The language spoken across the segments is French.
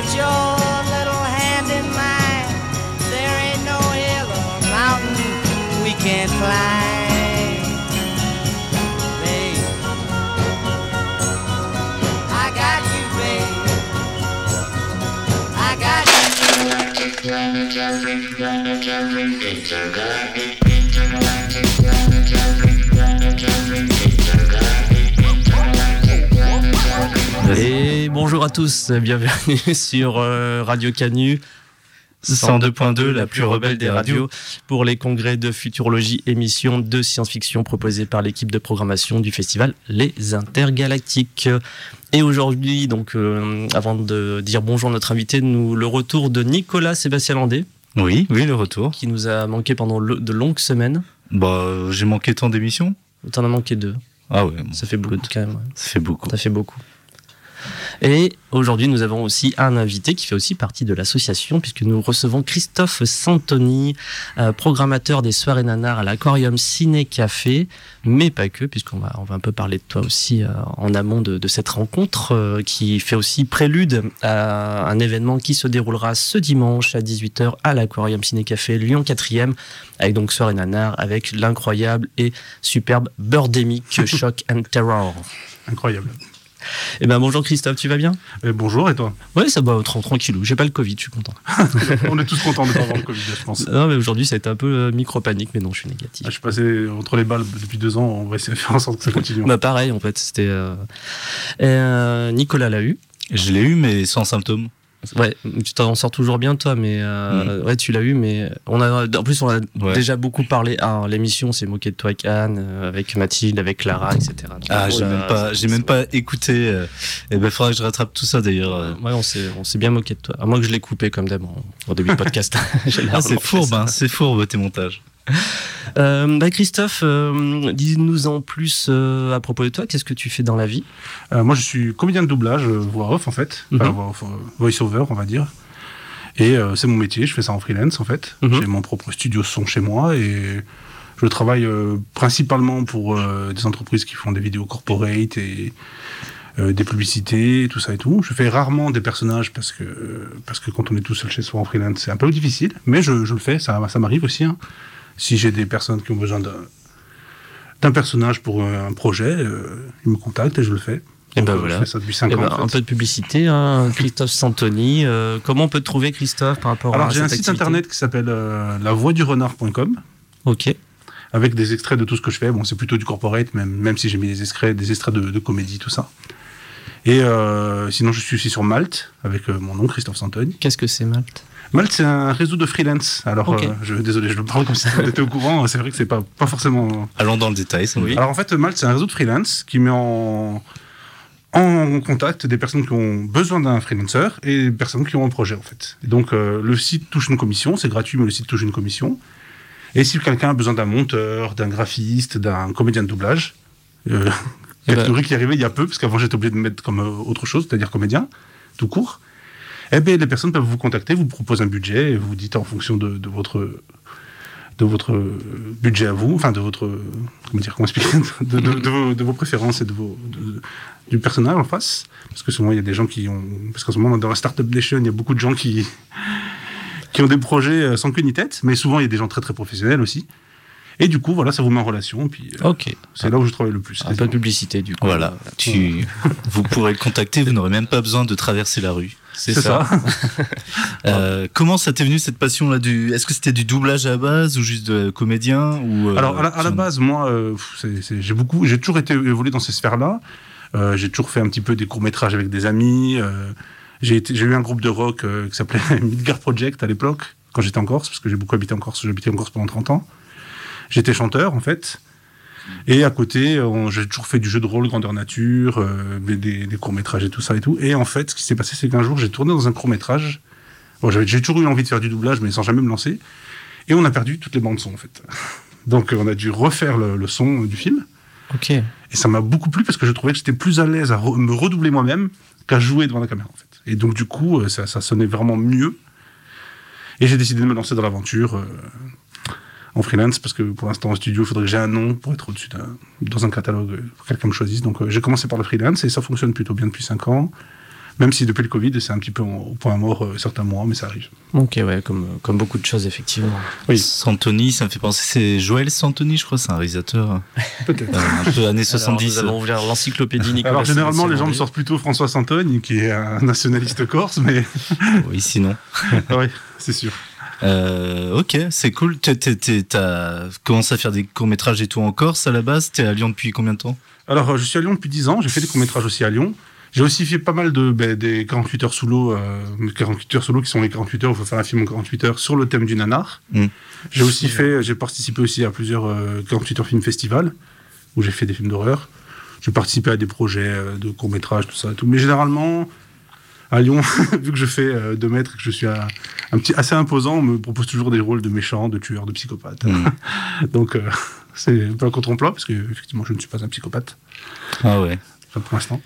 put your little hand in mine. There ain't no hill or mountain we can't climb. Babe, I got you, babe. I got you. Bonjour à tous, bienvenue sur euh, Radio Canu 102.2, la plus rebelle des radios, pour les congrès de futurologie, émission de science-fiction proposée par l'équipe de programmation du festival Les Intergalactiques. Et aujourd'hui, donc, euh, avant de dire bonjour à notre invité, nous le retour de Nicolas Sébastien Landé, Oui, oui, le retour. qui nous a manqué pendant le- de longues semaines. Bah, euh, j'ai manqué tant d'émissions. T'en as manqué deux. Ah ouais, bon, Ça fait beaucoup quand même. ouais. ça fait beaucoup. Ça fait beaucoup. Et aujourd'hui, nous avons aussi un invité qui fait aussi partie de l'association, puisque nous recevons Christophe Santoni, euh, programmateur des soirées nanars à l'Aquarium Ciné Café, mais pas que, puisqu'on va, on va un peu parler de toi aussi euh, en amont de, de cette rencontre, euh, qui fait aussi prélude à un événement qui se déroulera ce dimanche à 18h à l'Aquarium Ciné Café Lyon 4e, avec donc soirée nanar, avec l'incroyable et superbe Birdemic Shock and Terror. Incroyable. Eh ben bonjour Christophe, tu vas bien? Euh, bonjour et toi? Ouais, ça va tra- tranquillou. J'ai pas le Covid, je suis content. On est tous contents de pas avoir le Covid, je pense. Non, mais aujourd'hui ça a été un peu euh, micro panique, mais non, je suis négatif. Ah, Je suis passé entre les balles depuis deux ans, on va essayer de faire en sorte que ça continue. Bah pareil en fait, c'était. euh, euh, Nicolas l'a eu. Je l'ai eu, mais sans symptômes. Ouais, tu t'en sors toujours bien toi, mais euh, ouais, tu l'as eu, mais on a en plus on a Ouais. déjà beaucoup parlé. Ah, l'émission s'est moquée de toi avec Anne, euh, avec Mathilde, avec Clara, etc. Donc, Ah, j'ai même pas, j'ai même pas écouté. euh, et ben, faudra que je rattrape tout ça d'ailleurs. euh. Ouais, on s'est on s'est bien moqué de toi. À moins que je l'ai coupé comme d'hab en- au début du podcast. Ah, c'est fourbe, hein, c'est fourbe tes montages. Euh, bah Christophe, euh, dis-nous en plus euh, à propos de toi. Qu'est-ce que tu fais dans la vie? Euh, moi, je suis comédien de doublage, voix off en fait, enfin, voix off, euh, voice-over, on va dire. Et c'est mon métier, je fais ça en freelance en fait. Mhm. J'ai mon propre studio son chez moi et je travaille principalement pour des entreprises qui font des vidéos corporate et des publicités, tout ça et tout. Je fais rarement des personnages parce que, parce que quand on est tout seul chez soi en freelance, c'est un peu difficile, mais je, je le fais, ça, ça m'arrive aussi. hein. Si j'ai des personnes qui ont besoin d'un personnage pour un projet, euh, ils me contactent et je le fais. Et ben Donc, euh, voilà. Je fais ça depuis 5 Eh ans. ben, en fait. Un peu de publicité, hein, Christophe Santoni. euh, comment on peut te trouver, Christophe, par rapport Alors à j'ai un site internet qui s'appelle euh, lavoixdurenard.com Ok. avec des extraits de tout ce que je fais. Bon, c'est plutôt du corporate, même, même si j'ai mis des extraits, des extraits de, de comédie, tout ça. Et euh, sinon, je suis aussi sur Malte avec mon nom, Christophe Santoni. Qu'est-ce que c'est Malte? Malte, c'est un réseau de freelance. Alors, Ok. euh, je, désolé, je le parle comme si on était au courant. C'est vrai que c'est pas, pas forcément. Allons dans le détail. ça Oui. Alors en fait, Malte, c'est un réseau de freelance qui met en, en contact des personnes qui ont besoin d'un freelancer et des personnes qui ont un projet en fait. Et donc euh, le site touche une commission, c'est gratuit, mais le site touche une commission. Et si quelqu'un a besoin d'un monteur, d'un graphiste, d'un comédien de doublage, euh, Eh ben- catégorie qui est arrivée il y a peu, parce qu'avant j'étais obligé de mettre comme euh, autre chose, c'est-à-dire comédien, tout court. Eh bien, les personnes peuvent vous contacter, vous proposent un budget, et vous dites en fonction de, de votre de votre budget à vous, enfin de votre comment dire comment expliquer de, de- de vos, de vos préférences et de vos de- du personnage en face, parce que souvent il y a des gens qui ont parce qu'en ce moment dans la startup nation il y a beaucoup de gens qui qui ont des projets euh, sans queue ni tête, mais souvent il y a des gens très très professionnels aussi. Et du coup voilà ça vous met en relation, puis euh, Ok. c'est là où je travaille le plus. Un peu de publicité, du coup. Voilà. Tu, vous pourrez le contacter. Vous n'aurez même pas besoin de traverser la rue. C'est ça. ça. Euh, comment ça t'est venu cette passion là du Est-ce que c'était du doublage à la base ou juste de comédien ou euh, Alors à la, à la tu- base, moi, euh, j'ai beaucoup, j'ai toujours été évolué dans ces sphères-là. J'ai toujours fait un petit peu des courts métrages avec des amis. j'ai eu un groupe de rock qui s'appelait Midgard Project à l'époque, quand j'étais en Corse, parce que j'ai beaucoup habité en Corse. Habité en Corse pendant 30 ans. J'étais chanteur en fait. Et à côté, j'ai toujours fait du jeu de rôle grandeur nature, euh, des, des courts métrages et tout ça et tout. Et en fait, ce qui s'est passé, c'est qu'un jour, j'ai tourné dans un court métrage. Bon, j'ai toujours eu envie de faire du doublage, mais sans jamais me lancer. Et on a perdu toutes les bandes son en fait. Donc, on a dû refaire le, le son du film. Ok. Et ça m'a beaucoup plu parce que je trouvais que j'étais plus à l'aise à re- me redoubler moi-même qu'à jouer devant la caméra en fait. Et donc, du coup, euh, ça, ça sonnait vraiment mieux. Et j'ai décidé de me lancer dans l'aventure euh, en freelance parce que pour l'instant, en studio, il faudrait que j'ai un nom pour être au-dessus d'un, dans un catalogue, pour que quelqu'un me choisisse. Donc, euh, j'ai commencé par le freelance et ça fonctionne plutôt bien depuis 5 ans. Même si depuis le Covid, c'est un petit peu au point mort euh, certains mois, mais ça arrive. Ok, ouais, comme, comme beaucoup de choses, effectivement. Oui. Santoni, ça me fait penser. C'est Joël Santoni, je crois, c'est un réalisateur Peut-être. euh, un peu années 70. Alors, nous allons ouvrir l'encyclopédie Nicolas. Alors généralement, les gens me sortent plutôt François Santogne, qui est un nationaliste corse, mais Oui, sinon. oui, c'est sûr. Euh, ok, c'est cool. T'as commencé à faire des courts-métrages et tout en Corse à la base? T'es à Lyon depuis combien de temps? Alors, euh, je suis à Lyon depuis 10 ans, j'ai fait des courts-métrages aussi à Lyon. J'ai aussi fait pas mal de ben, des 48 heures sous l'eau, euh, 48 heures sous l'eau qui sont les 48 heures, où il faut faire un film en 48 heures sur le thème du nanar. Mm. J'ai aussi fait, j'ai participé aussi à plusieurs euh, 48 heures film festival, où j'ai fait des films d'horreur. J'ai participé à des projets euh, de courts-métrages, tout ça, tout. Mais généralement, à Lyon, vu que je fais 2 mètres et que je suis un, un petit, assez imposant, on me propose toujours des rôles de méchants, de tueurs, de psychopathes. Mm. Donc, euh, c'est un peu un contre-emploi, parce que effectivement, je ne suis pas un psychopathe, Ah ouais. enfin, pour l'instant.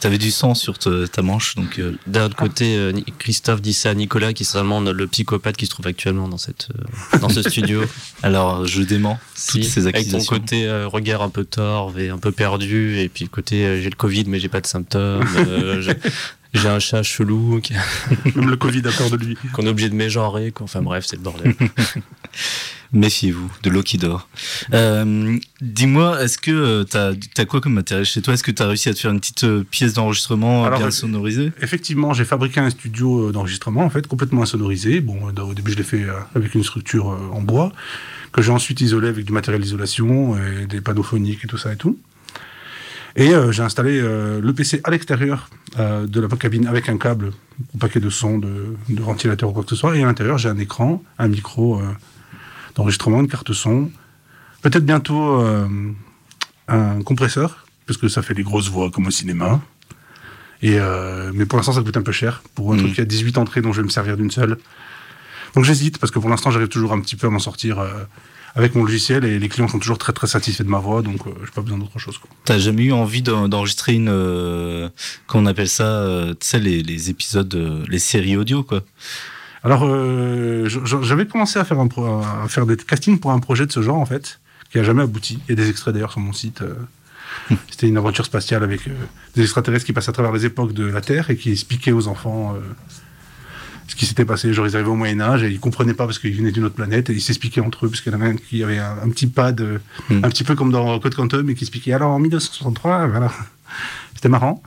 T'avais du sang sur te- ta manche, donc. euh, D'un autre côté, euh, Christophe dit ça à Nicolas, qui est certainement le psychopathe qui se trouve actuellement dans, cette, euh, dans ce studio. Alors, je dément toutes ces avec ton accusations. côté euh, regard un peu torve et un peu perdu, et puis le côté euh, j'ai le Covid mais j'ai pas de symptômes, euh, j'ai- un chat chelou qui- Même le Covid a peur de lui. qu'on est obligé de mégenrer, quoi. enfin bref, c'est le bordel. Méfiez-vous de l'eau qui dort. Euh, Dis-moi, est-ce que euh, t'as as quoi comme matériel chez toi? Est-ce que t'as réussi à te faire une petite euh, pièce d'enregistrement bien sonorisée? Effectivement, j'ai fabriqué un studio d'enregistrement, en fait, complètement insonorisé. Bon, au début, je l'ai fait avec une structure en bois, que j'ai ensuite isolé avec du matériel d'isolation, et des panneaux phoniques et tout ça et tout. Et euh, j'ai installé euh, le PC à l'extérieur euh, de la cabine avec un câble pour paquet de son, de, de ventilateur ou quoi que ce soit. Et à l'intérieur, j'ai un écran, un micro d'enregistrement, une carte son. Peut-être bientôt un compresseur, parce que ça fait des grosses voix comme au cinéma. Et euh, mais pour l'instant, ça coûte un peu cher pour un Mhm. truc qui a 18 entrées dont je vais me servir d'une seule. Donc j'hésite parce que pour l'instant, j'arrive toujours un petit peu à m'en sortir euh, avec mon logiciel et les clients sont toujours très très satisfaits de ma voix, donc euh, j'ai pas besoin d'autre chose. T'as jamais eu envie d'en- d'enregistrer une. Euh, qu'on appelle ça euh, Tu sais, les, les épisodes, euh, les séries audio, quoi? Alors euh, je- je- j'avais commencé à faire, un pro- à faire des castings pour un projet de ce genre en fait, qui a jamais abouti. Il y a des extraits d'ailleurs sur mon site. euh. C'était une aventure spatiale avec des extraterrestres qui passent à travers les époques de la Terre et qui expliquaient aux enfants ce qui s'était passé. Genre, ils arrivaient au Moyen-Âge et ils comprenaient pas parce qu'ils venaient d'une autre planète et ils s'expliquaient entre eux parce qu'il y en avait un qui avait un, un petit pad, euh, Hmm. un petit peu comme dans Code Quantum et qui expliquait alors en 1963, voilà. C'était marrant.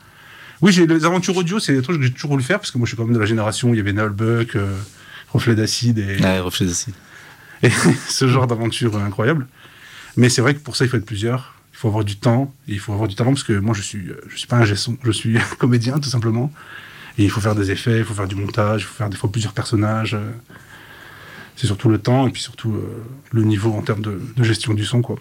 Oui, j'ai les aventures audio, c'est des trucs que j'ai toujours voulu faire parce que moi je suis quand même de la génération où il y avait Nullbuck, euh, Reflet d'acide et, Ouais, reflet d'acide. et ce genre d'aventure incroyable. Mais c'est vrai que pour ça, il faut être plusieurs. Il faut avoir du temps. Et il faut avoir du talent parce que moi, je suis, euh, je suis pas un gesson. Je suis comédien, tout simplement. Et il faut faire des effets, il faut faire du montage, il faut faire des fois plusieurs personnages. euh. C'est surtout le temps et puis surtout euh, le niveau en termes de, de gestion du son, quoi.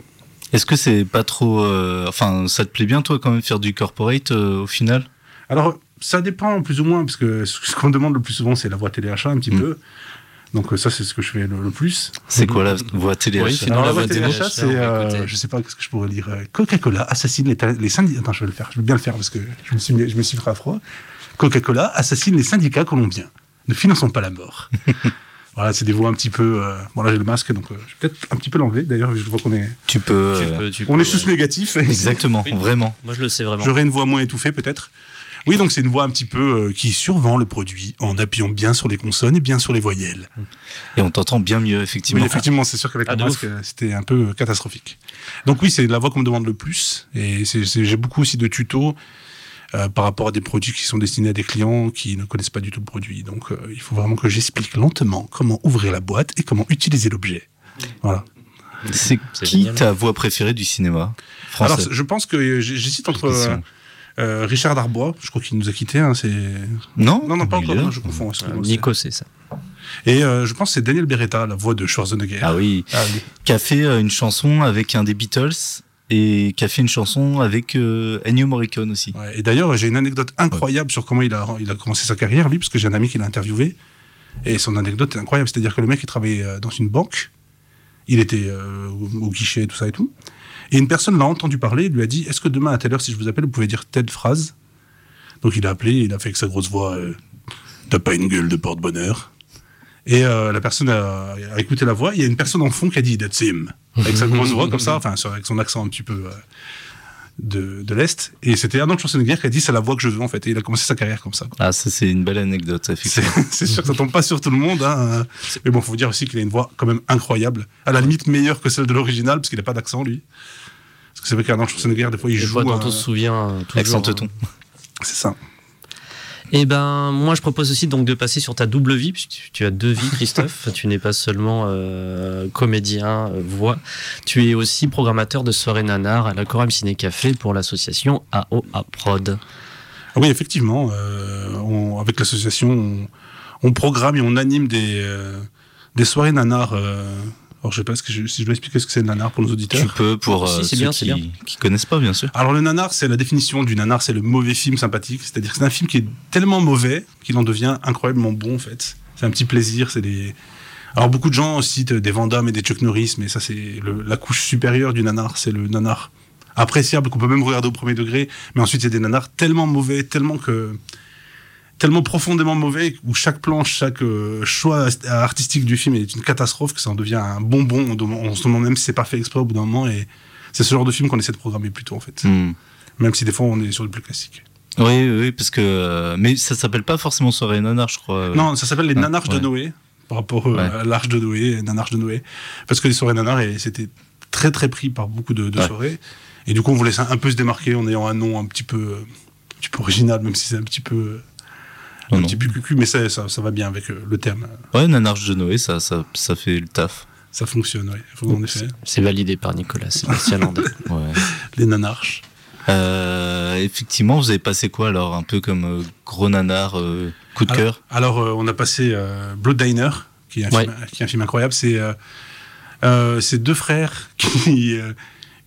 Est-ce que c'est pas trop. euh, Enfin, ça te plaît bien, toi, quand même, faire du corporate euh, au final? Alors, ça dépend plus ou moins, parce que ce ce qu'on me demande le plus souvent, c'est la voix téléachat un petit Mm. peu. Donc, ça, c'est ce que je fais le, le plus. C'est quoi la voix télé Oui, Alors, la la voix voix téléachat, téléachat, c'est. euh, je sais pas, qu'est-ce que je pourrais lire euh, Coca-Cola assassine les, les syndicats. Attends, je vais le faire. Je vais bien le faire parce que je me suis, je me suis fait à froid. Coca-Cola assassine les syndicats colombiens. Ne finançons pas la mort. voilà, c'est des voix un petit peu. euh, Bon, là, j'ai le masque, donc euh, je vais peut-être un petit peu l'enlever. D'ailleurs, je vois qu'on est, Tu peux. Tu euh, peux- tu on peux, est tous ouais. négatifs. Exactement, Oui. vraiment. Moi je le sais vraiment. J'aurais une voix moins étouffée, peut-être. Oui, donc c'est une voix un petit peu euh, qui survend le produit en appuyant bien sur les consonnes et bien sur les voyelles. Et on t'entend bien mieux, Oui, effectivement. effectivement, c'est sûr qu'avec Ah, le masque, c'était un peu catastrophique. Donc oui, c'est la voix qu'on me demande le plus. Et c'est- c'est- j'ai beaucoup aussi de tutos euh, par rapport à des produits qui sont destinés à des clients qui ne connaissent pas du tout le produit. Donc euh, il faut vraiment que j'explique lentement comment ouvrir la boîte et comment utiliser l'objet. Voilà. C'est qui génial. ta voix préférée du cinéma français Alors je pense que j'hésite entre euh, euh, Richard Darbois, je crois qu'il nous a quittés. Hein, c'est... Non Non, non, pas encore, non, je confonds. Euh, Nico, c'est ça. Et euh, je pense que c'est Daniel Beretta, la voix de Schwarzenegger. Ah oui, Ah oui. qui a fait euh, une chanson avec un des Beatles et qui a fait une chanson avec euh, Ennio Morricone aussi. Et d'ailleurs, j'ai une anecdote incroyable sur comment il a, il commencé sa carrière, lui, parce que j'ai un ami qui l'a interviewé. Et son anecdote est incroyable. C'est-à-dire que le mec, il travaillait euh, dans une banque. Il était euh, au, guichet, tout ça et tout. Et une personne l'a entendu parler et lui a dit Est-ce que demain, à telle heure, si je vous appelle, vous pouvez dire telle phrase? Donc il a appelé, il a fait avec sa grosse voix euh, T'as pas une gueule de porte-bonheur? Et euh, la personne a, a écouté la voix. Il y a une personne en fond qui a dit That's him. Avec sa grosse voix, comme ça, enfin, avec son accent un petit peu. euh, de, de l'Est. Et c'était Arnold Schwarzenegger qui a dit c'est la voix que je veux en fait. Et il a commencé sa carrière comme ça. quoi. Ah, ça, c'est une belle anecdote, C'est effectivement. c'est sûr que ça tombe pas sur tout le monde. Hein. Mais bon, faut vous dire aussi qu'il a une voix quand même incroyable. À la limite meilleure que celle de l'original, parce qu'il n'a pas d'accent lui. Parce que c'est vrai qu'Arnold Schwarzenegger, des fois, il Des joue. fois, dont un- on se souvient. euh, toujours, Accent hein. teuton. C'est ça. Eh ben, moi, je propose aussi donc de passer sur ta double vie, puisque tu as deux vies, Christophe. tu n'es pas seulement euh, comédien, euh, voix. Tu es aussi programmateur de soirées nanar à l'Aquarium Ciné Café pour l'association AOA Prod. Ah oui, effectivement. euh, on- avec l'association, on, on programme et on anime des, euh, des soirées nanars. Alors, je sais pas ce que je- si je dois expliquer ce que c'est le nanar pour nos auditeurs. Tu peux, pour Si, euh, c'est ceux bien, c'est qui, bien. qui connaissent pas, bien sûr. Alors le nanar, c'est la définition du nanar, c'est le mauvais film sympathique. C'est-à-dire que c'est un film qui est tellement mauvais qu'il en devient incroyablement bon en fait. C'est un petit plaisir. C'est des. Alors beaucoup de gens citent des Van Damme et des Chuck Norris, mais ça c'est la couche supérieure du nanar. C'est le nanar appréciable qu'on peut même regarder au premier degré. Mais ensuite c'est des nanars tellement mauvais, tellement que tellement profondément mauvais où chaque plan, chaque euh, choix artistique du film est une catastrophe que ça en devient un bonbon. On, se demande même si c'est pas fait exprès au bout d'un moment. Et c'est ce genre de film qu'on essaie de programmer plutôt en fait. Hmm. Même si des fois on est sur le plus classique. Oui, oui, parce que. euh, mais ça s'appelle pas forcément soirée nanar, je crois. Non, ça s'appelle les Ah, nanars de. Noé, par rapport euh, Ouais. à l'arche de Noé, nanars de Noé. Parce que les soirées nanars, et c'était très très pris par beaucoup de, de Ouais. soirées. Et du coup, on voulait un peu se démarquer en ayant un nom un petit peu, euh, un petit peu original, même si c'est un petit peu, Non, un non. petit peu cucu, mais ça, ça, ça va bien avec euh, le terme. Ouais, nanarche de Noé, ça, ça, ça fait le taf. Ça fonctionne, oui. Faut- En effet. C'est validé par Nicolas Sébastien Landais. Ouais. Les nanarches. Euh, effectivement, vous avez passé quoi alors Un peu comme euh, gros nanar, euh, coup de cœur Alors, euh, on a passé euh, Blood Diner, qui est un, Ouais. film, qui est un film incroyable. C'est euh, euh, c'est deux frères qui, euh,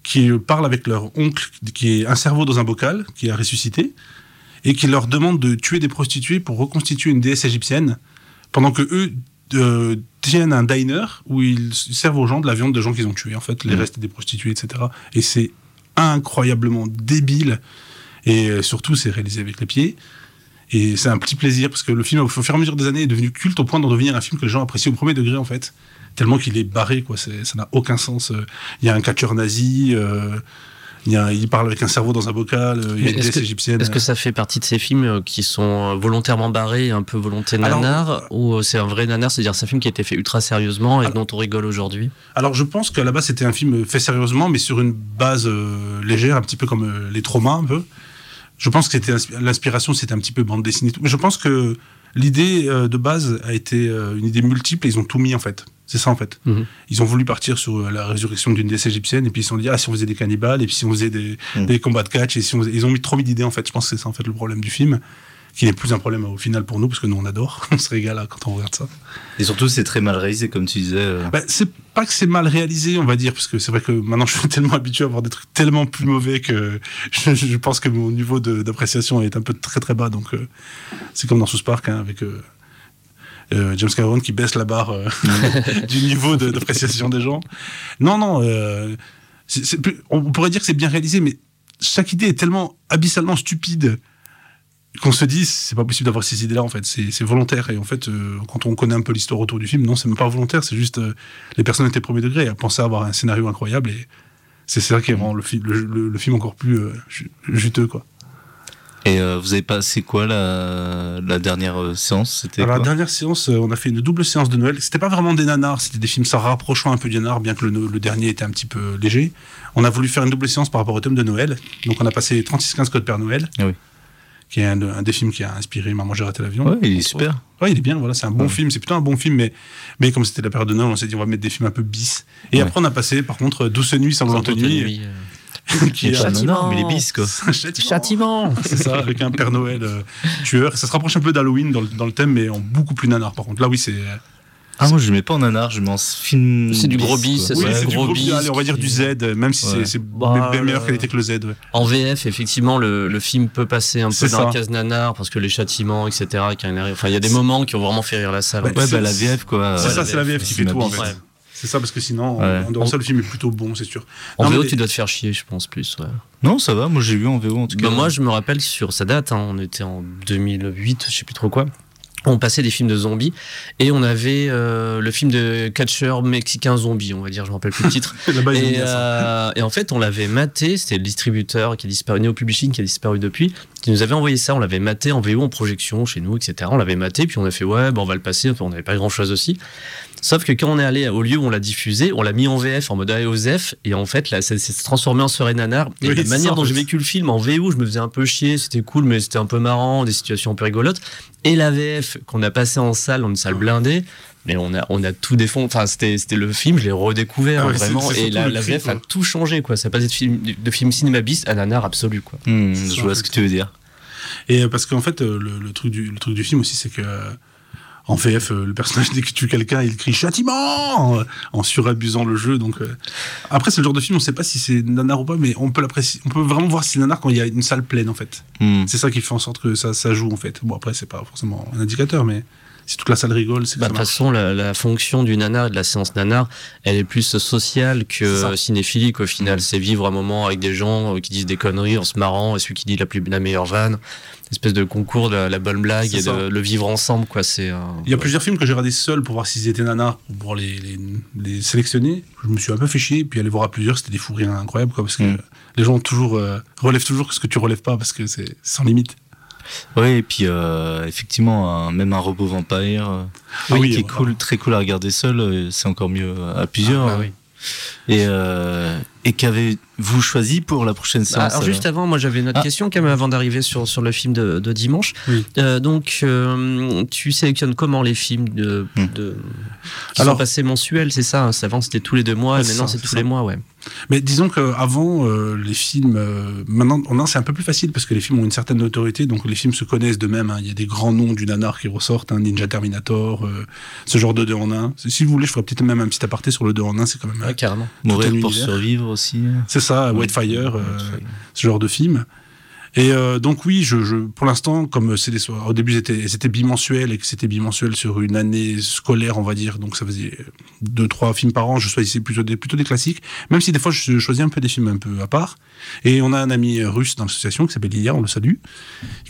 qui parlent avec leur oncle, qui est un cerveau dans un bocal, qui a ressuscité, et qui leur demande de tuer des prostituées pour reconstituer une déesse égyptienne, pendant que eux euh, tiennent un diner où ils servent aux gens de la viande de gens qu'ils ont tués, en fait, les Mhm. restes des prostituées, etc. Et c'est incroyablement débile, et euh, surtout, c'est réalisé avec les pieds. Et c'est un petit plaisir parce que le film, au fur et à mesure des années, est devenu culte au point d'en devenir un film que les gens apprécient au premier degré en fait. Tellement qu'il est barré, quoi. Ça n'a aucun sens. Euh, Il y a un catcheur nazi, euh, il, y a, il parle avec un cerveau dans un bocal, euh, il y a une déesse égyptienne. Est-ce que ça fait partie de ces films euh, qui sont euh, volontairement barrés, un peu volonté Alors, nanar, ou c'est un vrai nanar, c'est-à-dire c'est un film qui a été fait ultra sérieusement et Alors- dont on rigole aujourd'hui? Alors je pense qu'à la base c'était un film fait sérieusement, mais sur une base euh, légère, un petit peu comme euh, les traumas un peu. Je pense que c'était l'inspiration, c'était un petit peu bande dessinée. Mais je pense que l'idée euh, de base a été euh, une idée multiple et ils ont tout mis en fait. C'est ça en fait. Mhm. Ils ont voulu partir sur euh, la résurrection d'une déesse égyptienne et puis ils se sont dit ah si on faisait des cannibales et puis si on faisait des, Mhm. des combats de catch et si on faisait- ils ont mis trop mis d'idées en fait. Je pense que c'est ça en fait le problème du film, qui n'est plus un problème au final pour nous parce que nous on adore, on se régale quand on regarde ça. Et surtout, c'est très mal réalisé, comme tu disais. euh. Bah, c'est pas que c'est mal réalisé, on va dire, parce que c'est vrai que maintenant je suis tellement habitué à voir des trucs tellement plus mauvais que je, je pense que mon niveau d'appréciation est un peu très très bas. Donc euh, c'est comme dans South Park hein, avec euh, euh, James Cameron qui baisse la barre du niveau de- d'appréciation des gens. Non, non, euh, c'est plus- on pourrait dire que c'est bien réalisé, mais chaque idée est tellement abyssalement stupide qu'on se dit c'est pas possible d'avoir ces idées-là en fait, c'est volontaire et en fait euh, quand on connaît un peu l'histoire autour du film, non c'est même pas volontaire, c'est juste euh, les personnes étaient premier degré à penser avoir un scénario incroyable et c'est ça qui rend le, fi- le, le- le film encore plus euh, ju- juteux quoi. Et vous avez passé quoi la, la dernière séance? C'était la dernière séance, on a fait une double séance de Noël. C'était pas vraiment des nanars, c'était des films s'en rapprochant un peu du nanar, bien que le, dernier était un petit peu léger. On a voulu faire une double séance par rapport au thème de Noël. Donc on a passé 36-15 Code Père Noël, Ah oui. Qui est un, de- un des films qui a inspiré Maman j'ai raté l'avion. Ouais, il est super. Ouais, il est bien, voilà, c'est un bon Ouais. film, c'est plutôt un bon film, mais, mais comme c'était la période de Noël, on s'est dit on va mettre des films un peu bis. Et Ouais. après on a passé par contre Douce nuit, sanglante nuit, nuit, euh, qui est Châtiment. mais les bis, quoi. un châtiment. Châtiment C'est ça, avec un Père Noël euh, tueur. Ça se rapproche un peu d'Halloween dans, le- dans le thème, mais en beaucoup plus nanar par contre. Là oui, c'est Ah, moi, je le mets pas en nanar, je mets en film. C'est du gros bis, c'est oui, ça, c'est gros du gros bis allez, on va dire du Z, euh, même si Ouais. c'est- c'est Bah, bien meilleure le- qualité que le Z. ouais. En VF, effectivement, le, le film peut passer un peu C'est dans la case nanar parce que les châtiments, etc. Enfin, il y a des moments qui ont vraiment fait rire la salle. Ouais, bah la VF, quoi. C'est Ouais, ça, la c'est la VF, qui fait tout en fait. Ouais. C'est ça, parce que sinon, Ouais. en dehors ça, le film est plutôt bon, c'est sûr. En Non, VO, mais- tu dois te faire chier, je pense, plus. Ouais. Non, ça va, moi j'ai vu en VO en tout cas. Bah, moi, je me rappelle sur sa date, hein, on était en 2008, je sais plus trop quoi. On passait des films de zombies et on avait euh, le film de catcheur mexicain zombie, on va dire, je me rappelle plus le titre. Et, euh, et en fait, on l'avait maté, c'était le distributeur qui a disparu, Neo Publishing qui a disparu depuis, qui nous avait envoyé ça, on l'avait maté en VO, en projection chez nous, etc. On l'avait maté, puis on a fait ouais, bon, on va le passer, on n'avait pas grand chose aussi. Sauf que quand on est allé au lieu où on l'a diffusé, on l'a mis en VF, en mode AOZF, et en fait, là, ça s'est transformé en soirée nanar. Et Oui, la manière ça, dont j'ai vécu le film en VO, je me faisais un peu chier, c'était cool, mais c'était un peu marrant, des situations un peu rigolotes. Et la VF qu'on a passé en salle, en une salle blindée, mais on a, on a tout défendu. Enfin, c'était, c'était le film, je l'ai redécouvert Ah ouais, vraiment. et la, la VF a tout changé, quoi. Ça passait de film, de film cinéma bis à nanar absolu, quoi. Hmm, je vois ce que tu veux dire. Et euh, parce qu'en fait, euh, le, le truc du, le truc du film aussi, c'est que euh, en VF, euh, le personnage dès qu'il tue quelqu'un, il crie châtiment euh, en surabusant le jeu. Donc euh, après, c'est le genre de film, on sait pas si c'est nanar ou pas, mais on peut l'apprécier. On peut vraiment voir si c'est nanar quand il y a une salle pleine en fait. Hmm. C'est ça qui fait en sorte que ça, ça joue en fait. Bon après, c'est pas forcément un indicateur, mais si toute la salle rigole, c'est Bah, de toute façon, la, la fonction du nanar et de la séance nanar, elle est plus sociale que cinéphilique au final. C'est vivre un moment avec des gens euh, qui disent des conneries en se marrant et celui qui dit la, plus, la meilleure vanne. Espèce de concours de la, bonne blague et ça. de le vivre ensemble, quoi. C'est. euh, Il y a ouais. plusieurs films que j'ai regardés seul pour voir s'ils étaient nanars, pour pouvoir les, les, les sélectionner. Je me suis un peu fait chier, puis aller voir à plusieurs, c'était des fous rires incroyables, quoi, parce que Mm. les gens toujours, euh, relèvent toujours ce que tu relèves pas, parce que c'est sans limite. Ouais, et puis euh, effectivement, un- même un robot vampire, euh, Ah oui, qui est cool, très cool à regarder seul, euh, c'est encore mieux à plusieurs. Ah, hein. oui. Et, euh, et qu'avez-vous choisi pour la prochaine Bah, séance alors juste avant, moi j'avais une autre Ah. question quand même avant d'arriver sur, sur le film de, de dimanche. Oui. Euh, donc euh, tu sélectionnes comment les films de, de qui Alors- sont passés mensuels, c'est ça hein, Avant c'était tous les deux mois, et maintenant c'est tous ça. les mois, ouais. Mais disons qu'avant, euh, les films, euh, maintenant, on c'est un peu plus facile parce que les films ont une certaine notoriété, donc les films se connaissent d'eux-mêmes. hein. Il y a des grands noms du nanar qui ressortent, hein, Ninja Terminator, euh, ce genre de 2 en 1. Si vous voulez, je ferais peut-être même un petit aparté sur le 2 en 1, c'est quand même. Ouais, carrément. Mourir pour univers. survivre aussi. C'est ça, Oui. Whitefire, euh, ce genre de film. Et euh, donc oui, je, je, pour l'instant, comme c'est des soirs, au début c'était bimensuel et que c'était bimensuel sur une année scolaire, on va dire, donc ça faisait deux trois films par an. Je choisissais plutôt des plutôt des classiques, même si des fois je choisis un peu des films un peu à part. Et on a un ami russe dans l'association qui s'appelle Ilya, on le salue,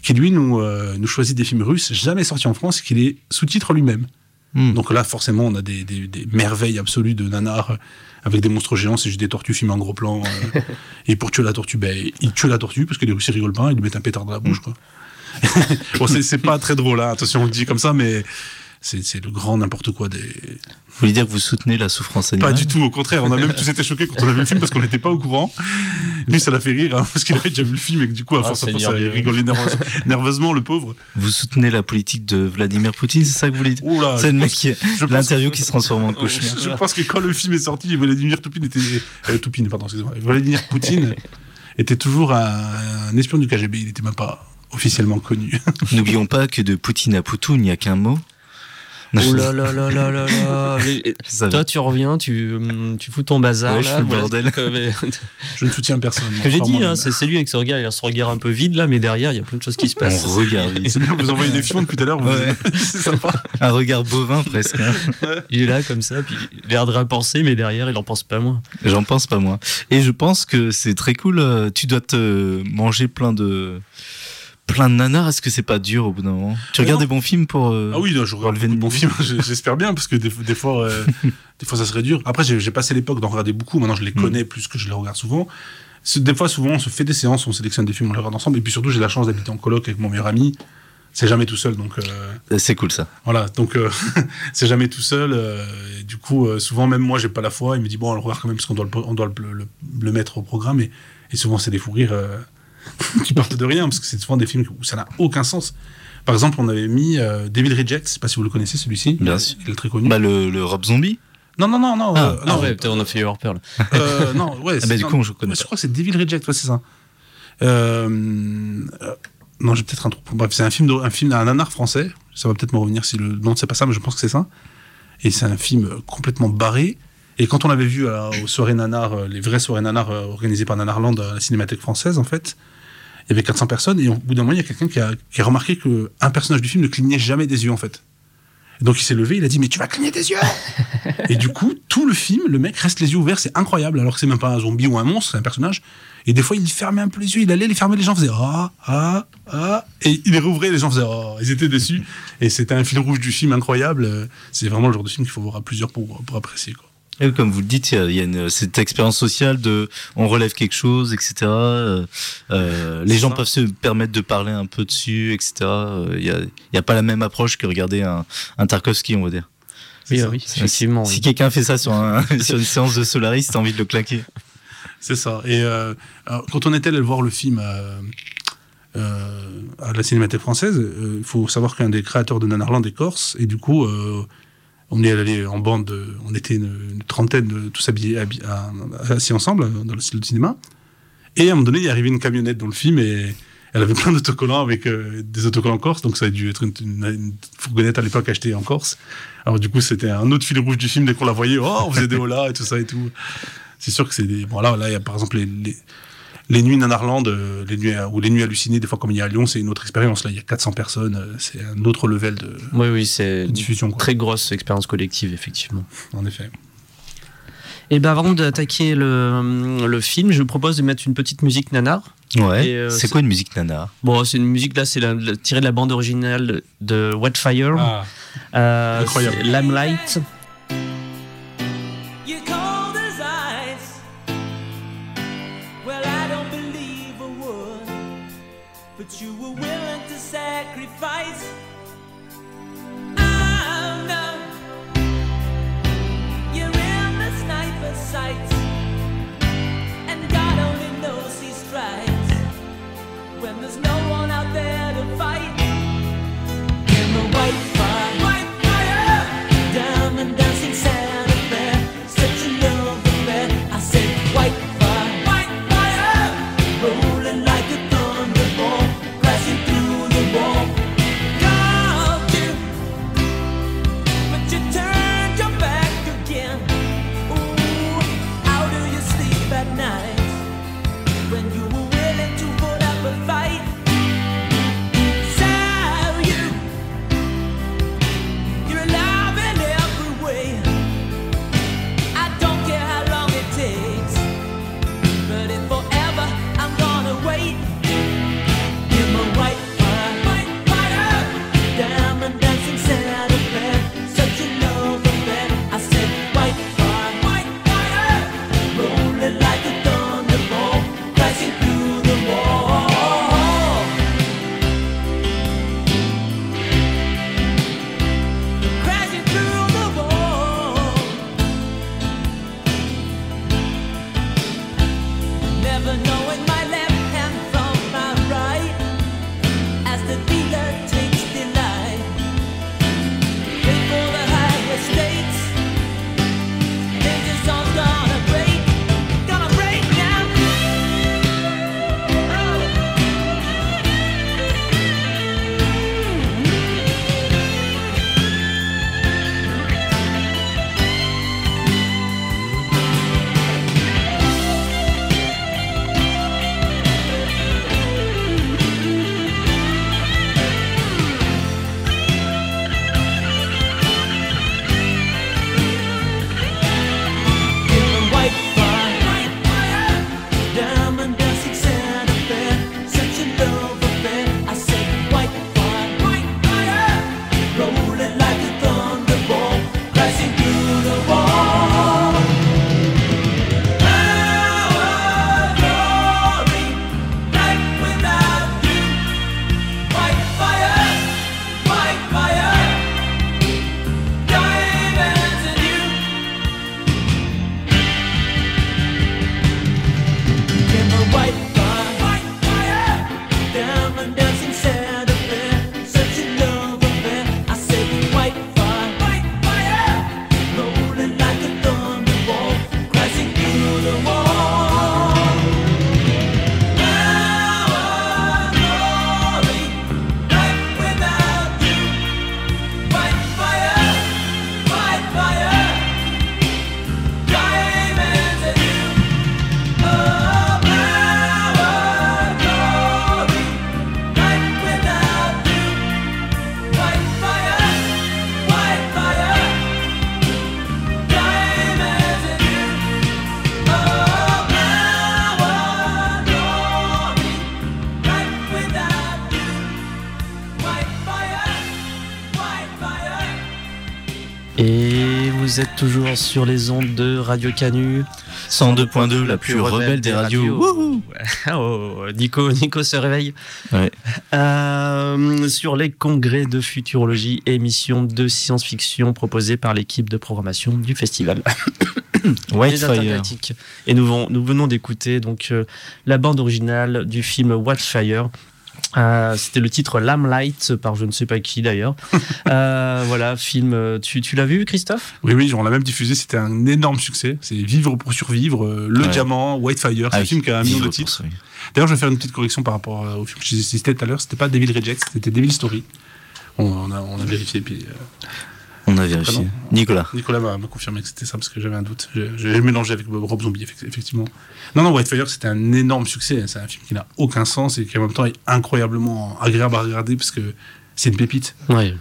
qui lui nous euh, nous choisit des films russes jamais sortis en France, et qui les sous-titre lui-même. Hmm. Donc là, forcément, on a des, des, des merveilles absolues de nanar avec des monstres géants, c'est juste des tortues filmées en gros plan. euh, et pour tuer la tortue, ben, ils tuent la tortue parce que les Russes ils rigolent pas, ils lui mettent un pétard dans la bouche. Quoi. bon, c'est, c'est pas très drôle, hein, attention, on le dit comme ça, mais c'est, c'est le grand n'importe quoi des. Vous voulez dire que vous soutenez la souffrance animale Pas du tout, au contraire, on a même tous été choqués quand on a vu le film parce qu'on n'était pas au courant. Lui, ça l'a fait rire hein, parce qu'il avait déjà vu le film et que du coup, à Ah, force, à force, Seigneur il rigolait nerveusement, le pauvre. Vous soutenez la politique de Vladimir Poutine, c'est ça que vous voulez dire C'est le mec qui l'interview que- qui se transforme en Ouais, cauchemar. Je pense que quand le film est sorti, Vladimir Toupine était. euh, Toupine, pardon, excusez-moi. Vladimir Poutine était toujours un, un espion du KGB. Il n'était même pas officiellement connu. N'oublions pas que de Poutine à Poutou, il n'y a qu'un mot. Oh là là là là là là. Toi, tu reviens, tu, hum, tu fous ton bazar Ouais, je là. fais le voilà. bordel. Que, mais- Je ne soutiens personne. que j'ai dit, hein, c'est lui avec ce regard, il a ce regard un peu vide là, mais derrière, il y a plein de choses qui se passent. On regarde. C'est bien, vous envoyez des films depuis tout à l'heure. Ouais. c'est sympa. Un regard bovin presque. hein. Il est là comme ça, puis il a l'air de rien penser, mais derrière, il en pense pas moins. J'en pense pas moi. Et je pense que c'est très cool. euh, Tu dois te manger plein de plein de nanars. Est-ce que c'est pas dur au bout d'un moment? Tu Mais regardes des bons films pour. euh, Ah oui, non, je regarde Relever beaucoup de une- bons films. J'espère bien parce que des, des fois, euh, des fois, ça serait dur. Après, j'ai passé l'époque d'en regarder beaucoup. Maintenant, je les Mm. connais plus que je les regarde souvent. Des fois, souvent, on se fait des séances, on sélectionne des films, on les regarde ensemble. Et puis surtout, j'ai la chance d'habiter en coloc avec mon meilleur ami. C'est jamais tout seul, donc. euh, C'est cool ça. Voilà, donc c'est jamais tout seul. et du coup, souvent même moi, j'ai pas la foi. Il me dit bon, on le regarde quand même parce qu'on doit, le, on doit le, le- le mettre au programme. Et, et souvent, c'est des fous rires qui partent de rien parce que c'est souvent des films où ça n'a aucun sens. Par exemple, on avait mis euh, Devil Rejects. Je sais pas si vous le connaissez celui-ci. Bien sûr. Il est très connu. Bah le, le Rob Zombie. non, non, non, non. Ah, euh, Ah non, ouais, peut-être on a fait Your Pearl. euh, non, ouais. Ah c'est- bah du non, coup je connais je crois que c'est Devil Reject, ouais, c'est ça. Euh, euh, non, j'ai peut-être un trou. Bref, c'est un film, de- un film d'un nanar français. Ça va peut-être me revenir si le nom c'est pas ça, mais je pense que c'est ça. Et c'est un film complètement barré. Et quand on l'avait vu à- aux soirées nanar, les vraies soirées nanar organisées par Nanarland à la Cinémathèque française, en fait, il y avait 400 personnes. Et au bout d'un moment, il y a quelqu'un qui a, qui a remarqué qu'un personnage du film ne clignait jamais des yeux, en fait. Donc il s'est levé, il a dit mais tu vas cligner tes yeux. et du coup tout le film, le mec reste les yeux ouverts, c'est incroyable alors que c'est même pas un zombie ou un monstre, c'est un personnage. Et des fois il fermait un peu les yeux, il allait les fermer, les gens faisaient ah ah ah et il les rouvrait, les gens faisaient oh, ils étaient déçus. Et c'était un fil rouge du film incroyable. C'est vraiment le genre de film qu'il faut voir à plusieurs pour, pour apprécier quoi. Et comme vous le dites, il y a, une, cette expérience sociale de on relève quelque chose, etc. Euh, euh, les gens peuvent se permettre de parler un peu dessus, etc. Euh, il n'y a, y a, pas la même approche que regarder un, un Tarkovsky, on va dire. Oui, oui, effectivement. Si, quelqu'un fait ça sur, un, sur une séance de Solaris, t'as envie de le claquer. C'est ça. Et euh, quand on est allé voir le film euh, à la Cinémathèque française, il faut savoir qu'un des créateurs de Nanarland est corse, et du coup, on est allé en bande, on était une, trentaine tous habillés, assis ensemble dans le style de cinéma. Et à un moment donné, il est arrivé une camionnette dans le film et elle avait plein d'autocollants avec euh, des autocollants Corse, donc ça a dû être une, fourgonnette à l'époque achetée en Corse. Alors du coup, c'était un autre fil rouge du film dès qu'on la voyait. Oh, on faisait des hola et tout ça et tout. C'est sûr que c'est des. Bon là, il y a par exemple les nuits Nanarland, euh, les nuits, ou les nuits hallucinées, des fois comme il y a à Lyon, c'est une autre expérience. Là, il y a 400 personnes, euh, c'est un autre level de, oui, oui, c'est diffusion. Une très grosse expérience collective, effectivement. En effet. Et ben avant d'attaquer le, le, film, je vous propose de mettre une petite musique nanar. Ouais. Euh, c'est quoi une musique nanar? Bon, c'est une musique là, c'est tiré de la bande originale de Wetfire. Ah. Incroyable. Lamplight. sacrifice. Toujours sur les ondes de Radio Canu. 102.2, la plus rebelle des radios. Wouhou oh, Nico, Nico se réveille. Ouais. Euh, sur les congrès de futurologie, émission de science-fiction proposée par l'équipe de programmation du festival. Intergalactiques. Et nous, vont- nous venons d'écouter donc euh, la bande originale du film Watchfire. Euh, C'était le titre Lamplight par je ne sais pas qui d'ailleurs. Euh, voilà, film. euh, Tu, tu l'as vu, Christophe? Oui, oui, on l'a même diffusé, c'était un énorme succès. C'est Vivre pour survivre, euh, Le Ouais. Diamant, Whitefire, c'est Ah un oui, film qui a un million de titres. D'ailleurs, je vais faire une petite correction par rapport au film que j'ai cité tout à l'heure. C'était pas Devil Rejects, c'était Devil Story. On, on a, on a vérifié, puis euh, On a vérifié. Pardon. Nicolas. Nicolas m'a confirmé que c'était ça parce que j'avais un doute. J'ai mélangé avec Rob Zombie, effect- effectivement. Non, non, Whitefire, c'était un énorme succès. C'est un film qui n'a aucun sens et qui en même temps est incroyablement agréable à regarder parce que c'est une pépite. Ouais.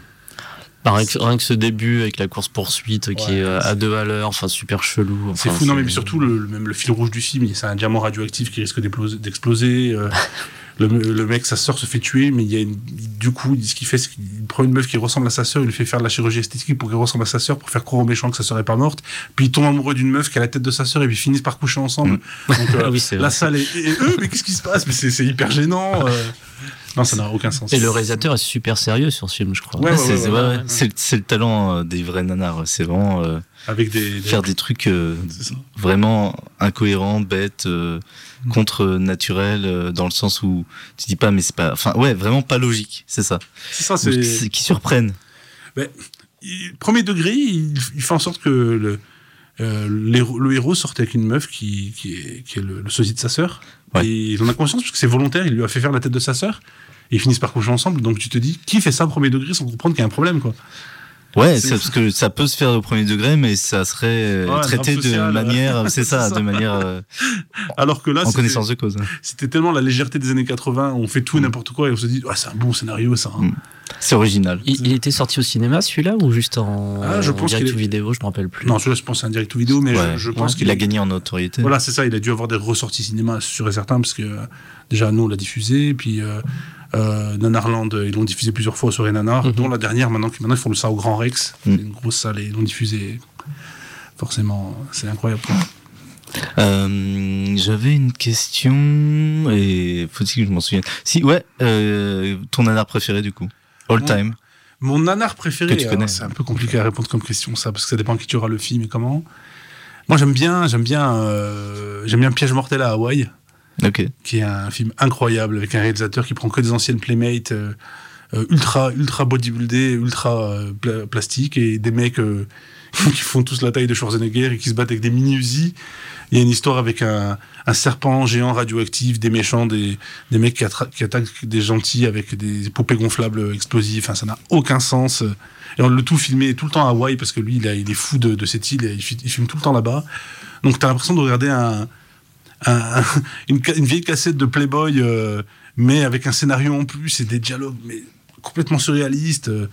Bah, rien, que, rien que ce début avec la course-poursuite qui Ouais, est euh, à deux à l'heure, enfin super chelou. C'est fou, non, mais surtout le, le- même le fil rouge du film, c'est un diamant radioactif qui risque d'exploser. le, le mec, sa sœur se fait tuer, mais il y a une- du coup, ce qu'il fait, c'est qu'il prend une meuf qui ressemble à sa sœur, il lui fait faire de la chirurgie esthétique pour qu'elle ressemble à sa sœur, pour faire croire aux méchants que sa sœur est pas morte. Puis il tombe amoureux d'une meuf qui a la tête de sa sœur et puis ils finissent par coucher ensemble. Donc, euh, Ah oui, la vrai. salle est. Et, eux, mais qu'est-ce qui se passe? Mais c'est c'est hyper gênant. euh. Non, ça n'a aucun sens. Et le réalisateur est super sérieux sur ce film, je crois. Ouais, Ouais, ouais, c'est ouais, c'est- ouais, ouais, ouais. ouais. C'est le- talent euh, des vrais nanars. C'est vraiment euh, Avec des. des- faire des trucs euh, vraiment incohérents, bêtes, euh, Mm. contre naturels, euh, dans le sens où tu dis pas, mais c'est pas. Enfin, ouais, vraiment pas logique. C'est ça. C'est ça, c'est. Qui, qui surprennent. il- premier degré, il, il fait en sorte que le, euh, héros sorte avec une meuf qui, qui est, qui est le, le sosie de sa sœur. Ouais. Et il en a conscience parce que c'est volontaire, il lui a fait faire la tête de sa sœur. Et ils finissent par coucher ensemble. Donc tu te dis, qui fait ça au premier degré sans comprendre qu'il y a un problème, quoi? Ouais, C'est- parce que ça peut se faire au premier degré, mais ça serait euh, Ouais, traité social, de manière, c'est ça, ça. de manière euh, Alors que là, en c'était- connaissance de cause. c'était tellement la légèreté des années 80, on fait tout et n'importe quoi et on se dit, ouais, c'est un bon scénario, ça. hein. Mm. C'est original. Il, il était sorti au cinéma celui-là ou juste en, Ah, je en pense direct est- ou vidéo, je me rappelle plus. Non, celui-là, je pense que c'est un direct ou vidéo, mais Ouais. je, je pense Il qu'il a gagné en notoriété. Voilà, c'est ça. Il a dû avoir des ressorties cinéma sûr et certain parce que euh, déjà nous on l'a diffusé, puis euh, euh, Nanarland euh, ils l'ont diffusé plusieurs fois au soirée Nanar, Mhm. dont la dernière maintenant. Maintenant ils font ça au Grand Rex, Mhm. c'est une grosse salle et ils l'ont diffusé. Forcément, c'est incroyable. Euh, J'avais une question et faut-il que je m'en souvienne? Si, ouais, euh, ton nanar préféré du coup, all Mon- time. Mon nanar préféré, Que tu alors, connais. c'est un peu compliqué à répondre comme question ça parce que ça dépend qui tu auras le film et comment. Moi j'aime bien, j'aime bien, euh, j'aime bien Piège mortel à Hawaï. Ok. qui est un film incroyable avec un réalisateur qui prend que des anciennes playmates euh, euh, ultra ultra bodybuildés, ultra euh, pla- plastiques et des mecs qui font tous la taille de Schwarzenegger et qui se battent avec des mini. Il y a une histoire avec un, serpent géant radioactif, des méchants, des, des mecs qui, attaquent des gentils avec des poupées gonflables explosives. Enfin, ça n'a aucun sens. Et on le tout filmé tout le temps à Hawaï parce que lui, il, est fou de, cette île et il, il filme tout le temps là-bas. Donc, tu as l'impression de regarder un, un- une, vieille cassette de Playboy, euh, mais avec un scénario en plus et des dialogues mais complètement surréalistes. euh,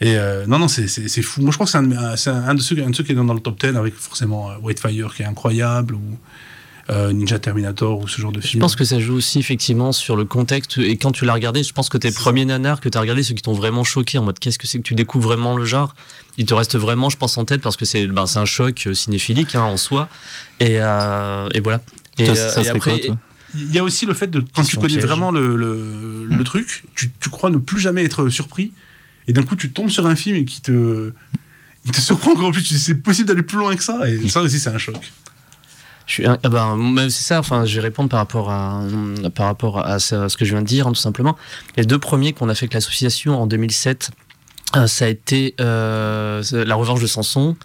et euh, non, non, c'est- fou. Moi, je crois que c'est un, de mes- c'est un, un de ceux, qui est dans le top 10 avec forcément Whitefire qui est incroyable ou euh, Ninja Terminator ou ce genre de Je film. pense que ça joue aussi effectivement sur le contexte. Et quand tu l'as regardé, je pense que tes premiers nanars que tu as regardé, ceux qui t'ont vraiment choqué en mode qu'est-ce que c'est que tu découvres vraiment le genre, il te reste vraiment, je pense, en tête parce que c'est ben, un choc cinéphilique hein, en soi. Et, euh, et voilà. Et, Ça, euh, ça et après, Il y a aussi le fait de, quand tu connais piège. vraiment le, le, le truc, tu, tu crois ne plus jamais être surpris. Et d'un coup, tu tombes sur un film et qui te, il te surprend encore plus. C'est possible d'aller plus loin que ça. Et ça aussi, c'est un choc. Je suis ah ben, même c'est ça. Enfin, je vais répondre par rapport à par rapport à ce, à ce que je viens de dire, hein, tout simplement. Les deux premiers qu'on a fait avec l'association en 2007, euh, ça a été euh, La Revanche de Samson.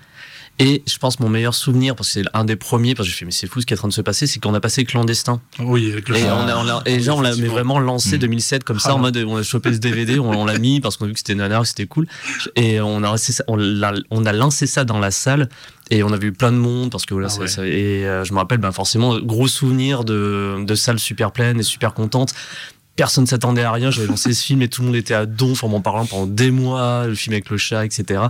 Et je pense mon meilleur souvenir, parce que c'est un des premiers, parce que j'ai fait mais c'est fou ce qui est en train de se passer, c'est qu'on a passé Clandestin. Oui, avec le Et on a, on a- et déjà, on l'a vraiment lancé Mm. 2007 comme ça Ah. en mode on a chopé ce DVD, on, on l'a mis parce qu'on a vu que c'était nanar, que c'était cool. Et on a, on, a lancé ça dans la salle et on a vu plein de monde parce que voilà, Ah ça- ouais. ça- et euh, je me rappelle ben, forcément gros souvenir de, de salles super pleines et super contentes. Personne s'attendait à rien. J'avais lancé ce film et tout le monde était à donf en m'en parlant pendant des mois. Le film avec le chat, etc.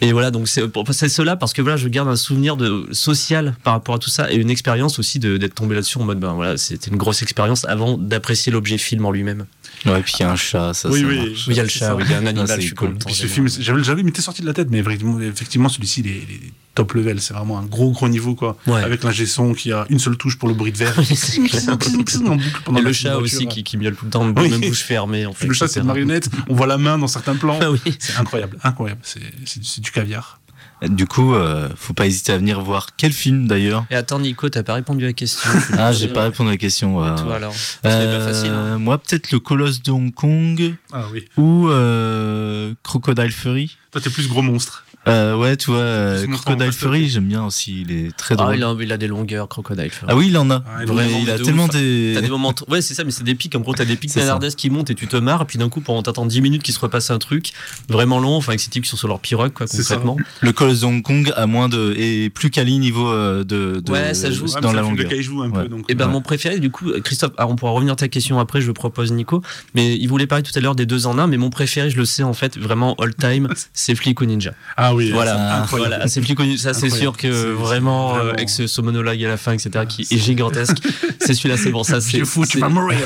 Et voilà, donc c'est cela parce que voilà, je garde un souvenir social par rapport à tout ça et une expérience aussi d'être tombé là-dessus en mode ben voilà, c'était une grosse expérience avant d'apprécier l'objet film en lui-même. Ouais, puis il y a un chat, ça. Oui, ça oui. marche. Il y a le chat, oui, il y a un animal, je suis cool. content. Puis ce film, j'avais j'avais m'était sorti de la tête, mais effectivement, celui-ci, il est, il est top level. C'est vraiment un gros, gros niveau, quoi. Ouais. Avec l'ingé son qui a une seule touche pour le bruit de verre. Et le chat aussi qui, qui miaule tout le temps, Oui. même bouche fermée. En fait, Le chat, c'est une marionnette. On voit la main dans certains plans. Ah oui. C'est incroyable, incroyable. C'est du caviar. Du coup, euh, faut pas hésiter à venir voir quel film d'ailleurs. Et attends, Nico, t'as pas répondu à la question. Ah, j'ai pas répondu à la question. ouais. Toi alors C'est Euh, pas facile. hein. Moi, peut-être le Colosse de Hong Kong Ah oui. ou euh, Crocodile Fury. Toi, t'es plus gros monstre. Euh, ouais, tu vois, euh, Crocodile Fury, j'aime bien aussi. Il est très Ah, drôle. il a, il a des longueurs, Crocodile. Fury. Ah oui, il en a. Ah, il Vrai, a il a de tellement ouf. des. T'as des moments. Ouais, c'est ça, mais c'est des pics. En gros, t'as des pics nanardesques qui montent et tu te marres, et puis d'un coup, pendant t'attends 10 minutes qu'il se repasse un truc vraiment long, enfin, avec ces types qui sont sur leur pirogue, quoi, concrètement. Le Colosse de Hong Kong a moins de et plus quali niveau euh, de, de Ouais, ça joue. Dans la longueur. de kaiju un Ouais. peu. Donc, Et ben mon préféré, du coup, Christophe, alors on pourra revenir à ta question après, je propose Nico, mais il voulait parler tout à l'heure des deux en un, mais mon préféré, je le sais en fait, vraiment all time, c'est Flico Ninja. Ah oui, Voilà, Ah, voilà, c'est Flico Ninja, ça c'est sûr que vraiment, euh, avec ce, ce monologue à la fin, etc., qui est gigantesque, c'est celui-là, c'est bon, ça c'est. Vieux fou, tu vas mourir.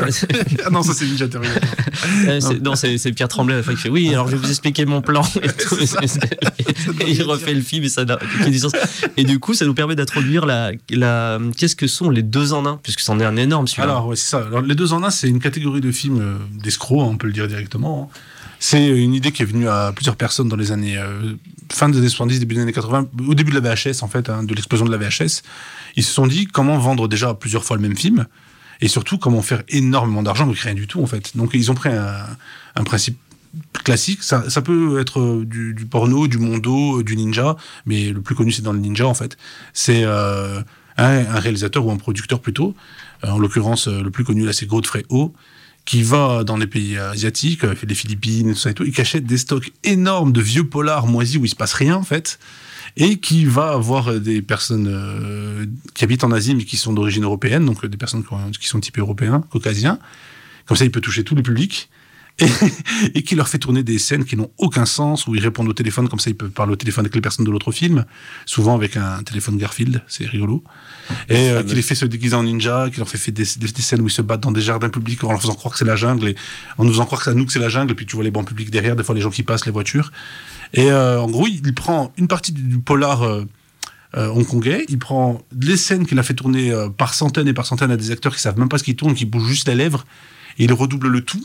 ah non, ça c'est Ninja Theory. Euh, non, c'est Pierre Tremblay à la fin qui fait oui, alors je vais vous expliquer mon plan. Et, tout, il refait le film et ça n'a. Et du coup, ça nous permet d'introduire la, la qu'est-ce que sont les deux en un, puisque c'en est un énorme celui-là. Alors, ouais, c'est ça. Alors, les deux en un, c'est une catégorie de films euh, d'escrocs, on peut le dire directement. hein. C'est une idée qui est venue à plusieurs personnes dans les années euh, fin des années 70, début des années 80, au début de la VHS en fait, hein, de l'explosion de la VHS. Ils se sont dit comment vendre déjà plusieurs fois le même film et surtout comment faire énormément d'argent avec rien du tout en fait. Donc ils ont pris un, un principe classique. Ça, ça peut être du, du porno, du mondo, du ninja, mais le plus connu c'est dans le ninja en fait. C'est euh, un, un réalisateur ou un producteur plutôt. Euh, en l'occurrence, euh, le plus connu là c'est Godfrey Ho qui va dans les pays asiatiques, euh, les Philippines, tout ça et tout, il cachette des stocks énormes de vieux polars moisis où il se passe rien en fait, et qui va avoir euh, des personnes euh, qui habitent en Asie mais qui sont d'origine européenne, donc euh, des personnes qui, ont- qui sont typés européens, caucasiens. Comme ça, il peut toucher tous les publics. Et, et qui leur fait tourner des scènes qui n'ont aucun sens, où ils répondent au téléphone, comme ça ils peuvent parler au téléphone avec les personnes de l'autre film, souvent avec un téléphone Garfield, c'est rigolo. Et euh, qui les fait se déguiser en ninja, qui leur fait, faire des, des- des scènes où ils se battent dans des jardins publics en leur faisant croire que c'est la jungle, et en nous faisant croire que c'est à nous que c'est la jungle, et puis tu vois les bancs publics derrière, des fois les gens qui passent, les voitures. Et euh, en gros, il, prend une partie du, du polar euh, euh, hongkongais, il prend les scènes qu'il a fait tourner euh, par centaines et par centaines à des acteurs qui savent même pas ce qu'ils tournent, qui bougent juste les lèvres, et il redouble le tout.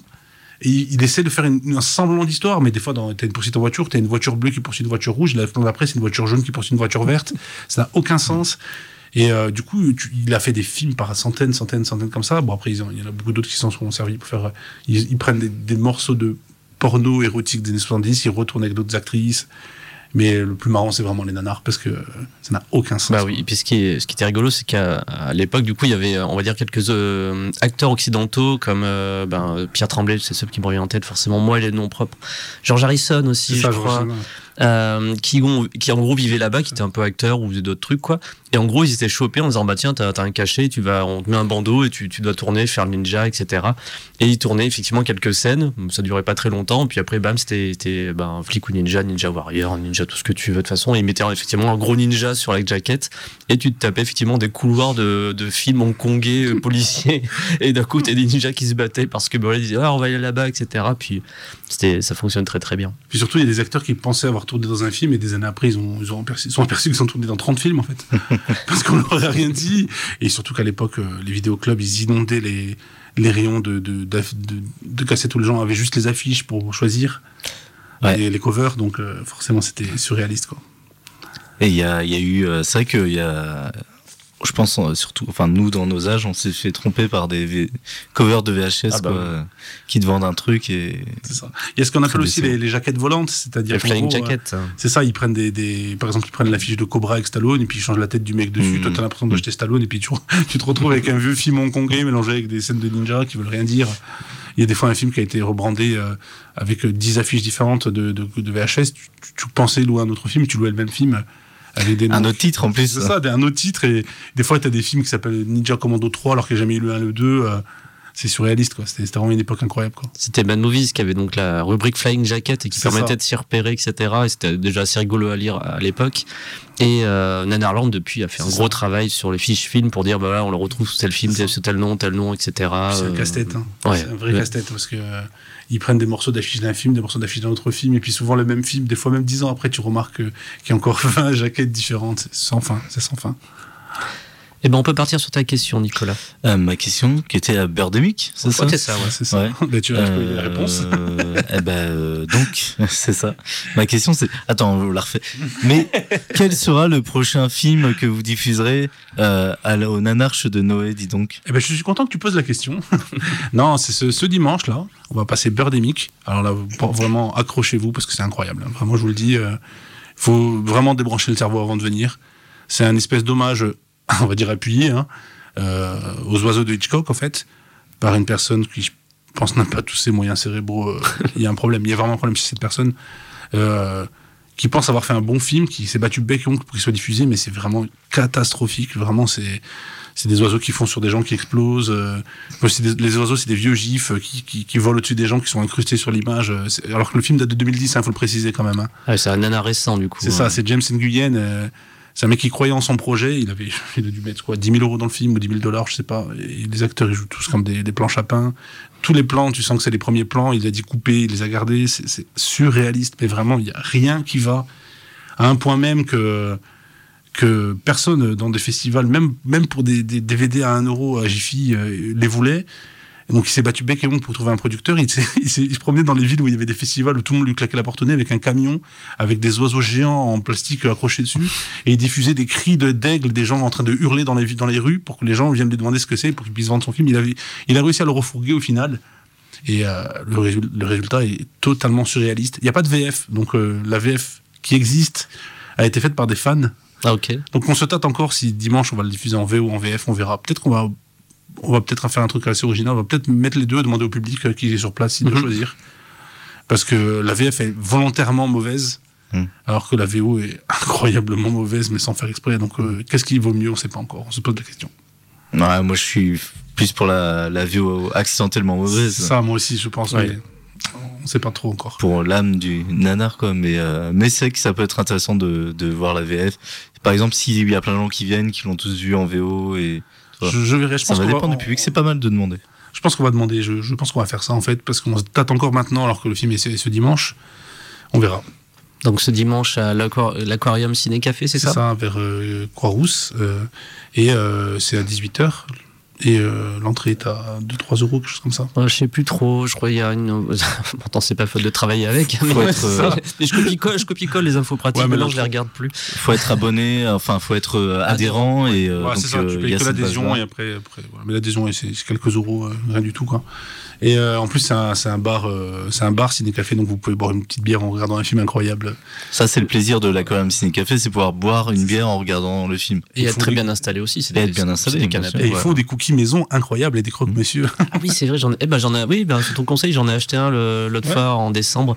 Et il, il essaie de faire une- un semblant d'histoire, mais des fois, dans- t'as une poursuite en voiture, t'as une voiture bleue qui poursuit une voiture rouge, la fois d'après, c'est une voiture jaune qui poursuit une voiture verte. Ça n'a aucun sens. Et euh, du coup, tu- il a fait des films par centaines, centaines, centaines comme ça. Bon, après, ils ont- il y en a beaucoup d'autres qui s'en sont servis pour faire. euh, Ils, ils prennent des, des morceaux de porno érotique des années 70, ils retournent avec d'autres actrices. Mais le plus marrant, c'est vraiment les nanars parce que ça n'a aucun sens. Bah oui, et puis ce qui, est, ce qui était rigolo, c'est qu'à l'époque, du coup, il y avait, on va dire, quelques euh, acteurs occidentaux comme euh, ben, Pierre Tremblay, c'est ceux qui me revient en tête, forcément, moi, les noms propres. George Harrison aussi, ça, je crois. euh, qui, ont, qui en gros vivaient là-bas, qui étaient un peu acteurs ou d'autres trucs, quoi. Et en gros, ils étaient chopés en disant, bah tiens, t'as as un cachet, tu vas, on te met un bandeau et tu, tu dois tourner, faire le ninja, etc. Et ils tournaient effectivement quelques scènes, ça durait pas très longtemps, puis après, bam, c'était c'était, ben, flic ou ninja, ninja warrior, ninja, tout ce que tu veux de toute façon. Et ils mettaient effectivement un gros ninja sur la jaquette, et tu te tapais effectivement des couloirs de, de films hongkongais, euh, policiers, et d'un coup, t'as des ninjas qui se battaient parce que, bah, ils disaient, ah, on va aller là-bas, etc. Puis, c'était, ça fonctionne très très bien. Puis surtout, il y a des acteurs qui pensaient avoir tourné dans un film et des années après, ils, ont, ils ont aperçu, sont aperçus qu'ils ont tourné dans 30 films en fait. Parce qu'on leur a rien dit. Et surtout qu'à l'époque, euh, les vidéoclubs, ils inondaient les, les rayons de, de, de, de cassettes où les gens avaient juste les affiches pour choisir Ouais. les, les covers. Donc euh, forcément, c'était surréaliste. Quoi. Et il y a, y a eu, euh, c'est vrai qu'il y a, je pense euh, surtout, enfin nous dans nos âges, on s'est fait tromper par des V- covers de VHS Ah bah quoi, oui. euh, qui te vendent un truc et C'est ça. Il y a ce qu'on appelle aussi les, les jaquettes volantes, c'est-à-dire Les flying euh, jackets. C'est ça, ils prennent des, des, par exemple, ils prennent l'affiche de Cobra avec Stallone et puis ils changent la tête du mec dessus. Mhm. Toi, t'as l'impression d'acheter Stallone et puis tu, tu te retrouves avec un vieux film hongkongais mélangé avec des scènes de ninja qui veulent rien dire. Il y a des fois un film qui a été rebrandé euh, avec euh, 10 affiches différentes de, de, de VHS. Tu, tu, tu pensais louer un autre film, tu louais le même film avec des un autre titre en plus. C'est ça, des- un autre titre. Et des fois, t'as des films qui s'appellent Ninja Commando 3 alors qu'il n'y a jamais eu le 1, le 2. euh, c'est surréaliste, quoi. C'était vraiment une époque incroyable, quoi. C'était Mad Movies qui avait donc la rubrique Flying Jacket et qui permettait ça. de s'y repérer, etc. Et c'était déjà assez rigolo à lire à l'époque. Et euh, Nanarland, depuis, a fait un gros ça. travail sur les fiches films pour dire, bah voilà, on le retrouve sous tel film, sous tel nom, tel nom, etc. C'est un Euh, casse-tête, hein. ouais. C'est un vrai Ouais. casse-tête parce que euh, ils prennent des morceaux d'affiches d'un film, des morceaux d'affiches d'un autre film, et puis souvent le même film, des fois même dix ans après, tu remarques que- qu'il y a encore 20 jaquettes différentes. C'est sans fin, c'est sans fin. Eh ben, on peut partir sur ta question, Nicolas. Euh, ma question qui était à Birdemic, c'est ça c'est ça, ouais. C'est ça. Ouais. Tu as trouvé la réponse. Euh, eh ben, euh, donc, c'est ça. Ma question, c'est. Attends, on la refait. Mais quel sera le prochain film que vous diffuserez euh, à la- au Nanarche de Noé, dis donc? Eh ben, je suis content que tu poses la question. non, c'est ce, ce dimanche là. On va passer Birdemic. Alors là, vraiment accrochez-vous parce que c'est incroyable. Vraiment, je vous le dis. Il faut vraiment débrancher le cerveau avant de venir. C'est un espèce d'hommage, on va dire appuyé, hein, euh, aux oiseaux de Hitchcock en fait, par une personne qui, je pense, n'a pas tous ses moyens cérébraux. euh, Il y a un problème. Il y a vraiment un problème chez cette personne. euh, qui pense avoir fait un bon film, qui s'est battu bec et ongle pour qu'il soit diffusé, mais c'est vraiment catastrophique. Vraiment, c'est c'est des oiseaux qui font sur des gens qui explosent. euh, des- les oiseaux, c'est des vieux gifs qui, qui, qui volent au-dessus des gens qui sont incrustés sur l'image. Alors que le film date de 2010, il faut le préciser quand même. hein. Ah, c'est un nanar récent, du coup. C'est ça, c'est James Nguyen. euh, c'est un mec qui croyait en son projet. Il avait il a dû mettre quoi, 10 000 euros dans le film ou 10 000 dollars, je sais pas. Et les acteurs, ils jouent tous comme des, des planches à pain. Tous les plans, tu sens que c'est les premiers plans. Il a dit couper, il les a gardés. C'est surréaliste, mais vraiment, il y a rien qui va. À un point même que que personne dans des festivals, même, même pour des, des DVD à 1 euro à Jiffy, euh, les voulait. Et donc il s'est battu bec et ongle pour trouver un producteur. Il, se promenait dans les villes où il y avait des festivals où tout le monde lui claquait la porte au nez avec un camion, avec des oiseaux géants en plastique accrochés dessus. Et il diffusait des cris de d'aigle, des gens en train de hurler dans les, dans les rues pour que les gens viennent lui demander ce que c'est pour qu'il puisse vendre son film. Il, avait, il a réussi à le refourguer au final. Et euh, le résultat est totalement surréaliste. Il n'y a pas de VF. Donc euh, la VF qui existe a été faite par des fans Ah, ok. donc on se tâte encore si dimanche on va le diffuser en VO ou en VF, on verra. Peut-être qu'on va, on va peut-être faire un truc assez original. On va peut-être mettre les deux, demander au public euh, qui est sur place doit Mhm. choisir. Parce que la VF est volontairement mauvaise, Mhm. alors que la VO est incroyablement mauvaise, mais sans faire exprès. Donc euh, qu'est-ce qui vaut mieux On sait pas encore. On se pose la question. Ouais, Moi, je suis plus pour la, la VO accidentellement mauvaise. Ça, moi aussi, je pense. Ouais. mais on sait pas trop encore. pour l'âme du nanar quoi mais euh, mais c'est vrai que ça peut être intéressant de, de voir la VF par exemple s'il y a plein de gens qui viennent qui l'ont tous vu en VO et. Je, je verrai. Je ça pense va qu'on dépendre va- du public c'est pas mal de demander Je pense qu'on va demander. Je, je pense qu'on va faire ça en fait, parce qu'on se tâte encore maintenant, alors que le film est ce, ce dimanche. On verra. Donc ce dimanche à l'aquar- l'aquarium Ciné Café, c'est C'est ça, ça, vers euh, Croix-Rousse. euh, et euh, c'est à 18h. Et euh, l'entrée est à 2-3 euros, quelque chose comme ça. Ouais, Je sais plus trop, je crois qu'il y a une. Pourtant, c'est pas faute de travailler avec. Mais, être, euh, mais je copie-colle, les infos pratiques, Ouais, mais maintenant là, je les regarde plus. faut être abonné enfin faut être euh, adhérent et euh, Ouais, donc c'est ça, euh, tu il y payes a que l'adhésion et après, après voilà. mais l'adhésion c'est c'est quelques euros, euh, rien du tout quoi. Et euh, en plus c'est un, c'est un bar, euh, c'est un bar ciné café donc vous pouvez boire une petite bière en regardant un film incroyable. ça c'est le plaisir de l'aquarium ciné café c'est pouvoir boire une bière en regardant le film Et Ils être très des- bien installé aussi. C'est Et des- être bien c'est installé, des canapés. Et ils ouais. font des cookies maison incroyables et des croque-monsieur. Ah oui, c'est vrai, j'en ai, eh ben, j'en ai, oui, ben, sur ton conseil, j'en ai acheté un le- l'autre Ouais. fois en décembre.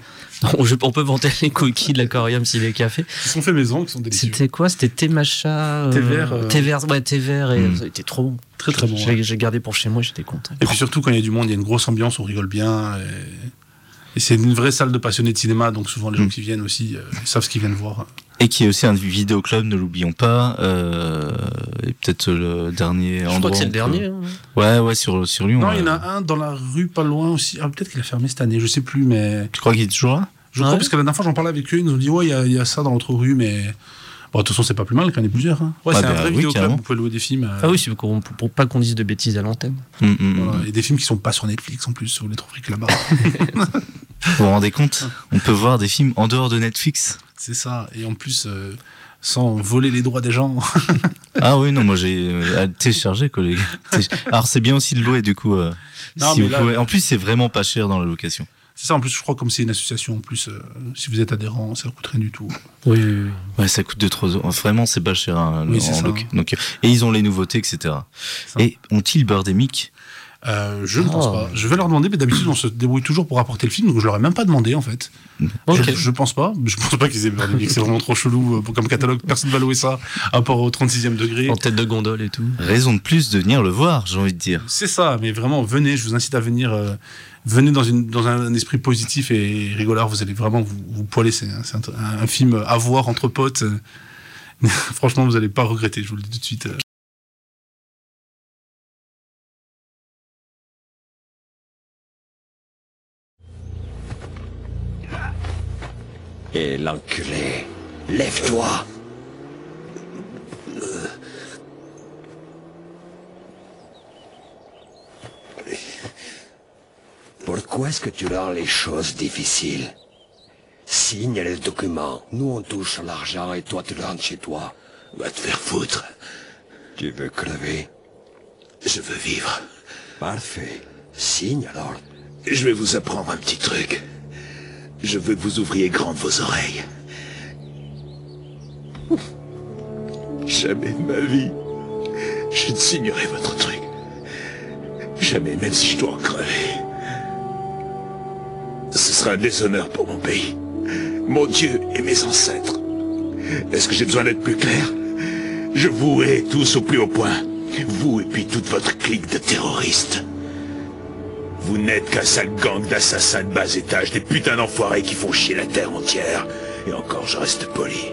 On, je- on peut vanter les cookies de l'aquarium Ciné Café. Ils sont faits maison, qui sont délicieux. C'était quoi? C'était thé matcha euh, Thé vert, euh, Thé vert, ouais, thé vert, et Mm. ça a été trop bon. Très très bon. J'ai ouais. gardé pour chez moi, j'étais content. Et puis surtout quand il y a du monde, il y a une grosse ambiance, on rigole bien. Et, et c'est une vraie salle de passionnés de cinéma, donc souvent les gens Mm. qui viennent aussi euh, savent ce qu'ils viennent voir. et qui est aussi un vidéoclub ne l'oublions pas euh, et peut-être le dernier Je endroit crois que c'est le dernier. hein. ouais ouais sur sur Lyon Non, il y en euh, a un dans la rue pas loin aussi. Ah, peut-être qu'il a fermé cette année, je sais plus, mais tu crois qu'il est toujours là? Je Ouais. crois parce que la dernière fois j'en parlais avec eux, ils nous ont dit ouais, il y y, a ça dans l'autre rue, mais de toute façon c'est pas plus mal qu'il y en ait plusieurs. hein. Ouais, Ah c'est un bah vrai oui, vidéoclub, vous pouvez louer des films. euh, Ah oui, c'est pour, pas qu'on dise de bêtises à l'antenne. Hum, hum, hum. voilà, et des films qui sont pas sur Netflix en plus, vous les trouverez que là-bas. Vous vous rendez compte? On peut voir des films en dehors de Netflix c'est ça, et en plus euh, sans voler les droits des gens. Ah oui, non, moi j'ai euh, téléchargé. Téléch- Alors c'est bien aussi de louer, du coup. euh, Non, si mais vous là- pouvez- En plus, c'est vraiment pas cher dans la location. C'est ça, en plus, je crois, comme c'est une association, en plus, euh, si vous êtes adhérent, ça ne coûte rien du tout. Oui, oui, oui. Ouais, ça coûte 2-3 euros. Vraiment, c'est pas cher hein, Oui, en c'est ça. loc. Donc, et ils ont les nouveautés, etc. Et ont-ils Birdemic Euh, je ne pense Oh. pas. Je vais leur demander, mais d'habitude, on se débrouille toujours pour apporter le film, donc je leur ai même pas demandé, en fait. Ok. Je, je pense pas. Je pense pas qu'ils aient Birdemic. C'est vraiment trop chelou euh, comme catalogue. Personne va louer ça, à part au 36e degré. En tête de gondole et tout. Raison de plus de venir le voir, j'ai envie de dire. C'est ça, mais vraiment, venez, je vous incite à venir. euh, venez dans, une, dans un, esprit positif et rigolard, vous allez vraiment vous, vous poiler. C'est un, un- film à voir entre potes. Franchement, vous allez pas regretter, je vous le dis tout de suite. Et l'enculé, lève-toi. Pourquoi est-ce que tu rends les choses difficiles? Signe les documents. Nous, on touche l'argent et toi, tu rentres chez toi. Va te faire foutre. Tu veux crever? Je veux vivre. Parfait. Signe alors. Je vais vous apprendre un petit truc. Je veux que vous ouvriez grandes vos oreilles. Jamais de ma vie, je ne signerai votre truc. Jamais, même si je dois en crever. Un déshonneur pour mon pays, mon Dieu et mes ancêtres. Est-ce que j'ai besoin d'être plus clair? Je vous hais tous au plus haut point. Vous et puis toute votre clique de terroristes. Vous n'êtes qu'un sale gang d'assassins de bas étage, des putains d'enfoirés qui font chier la terre entière. Et encore, je reste poli.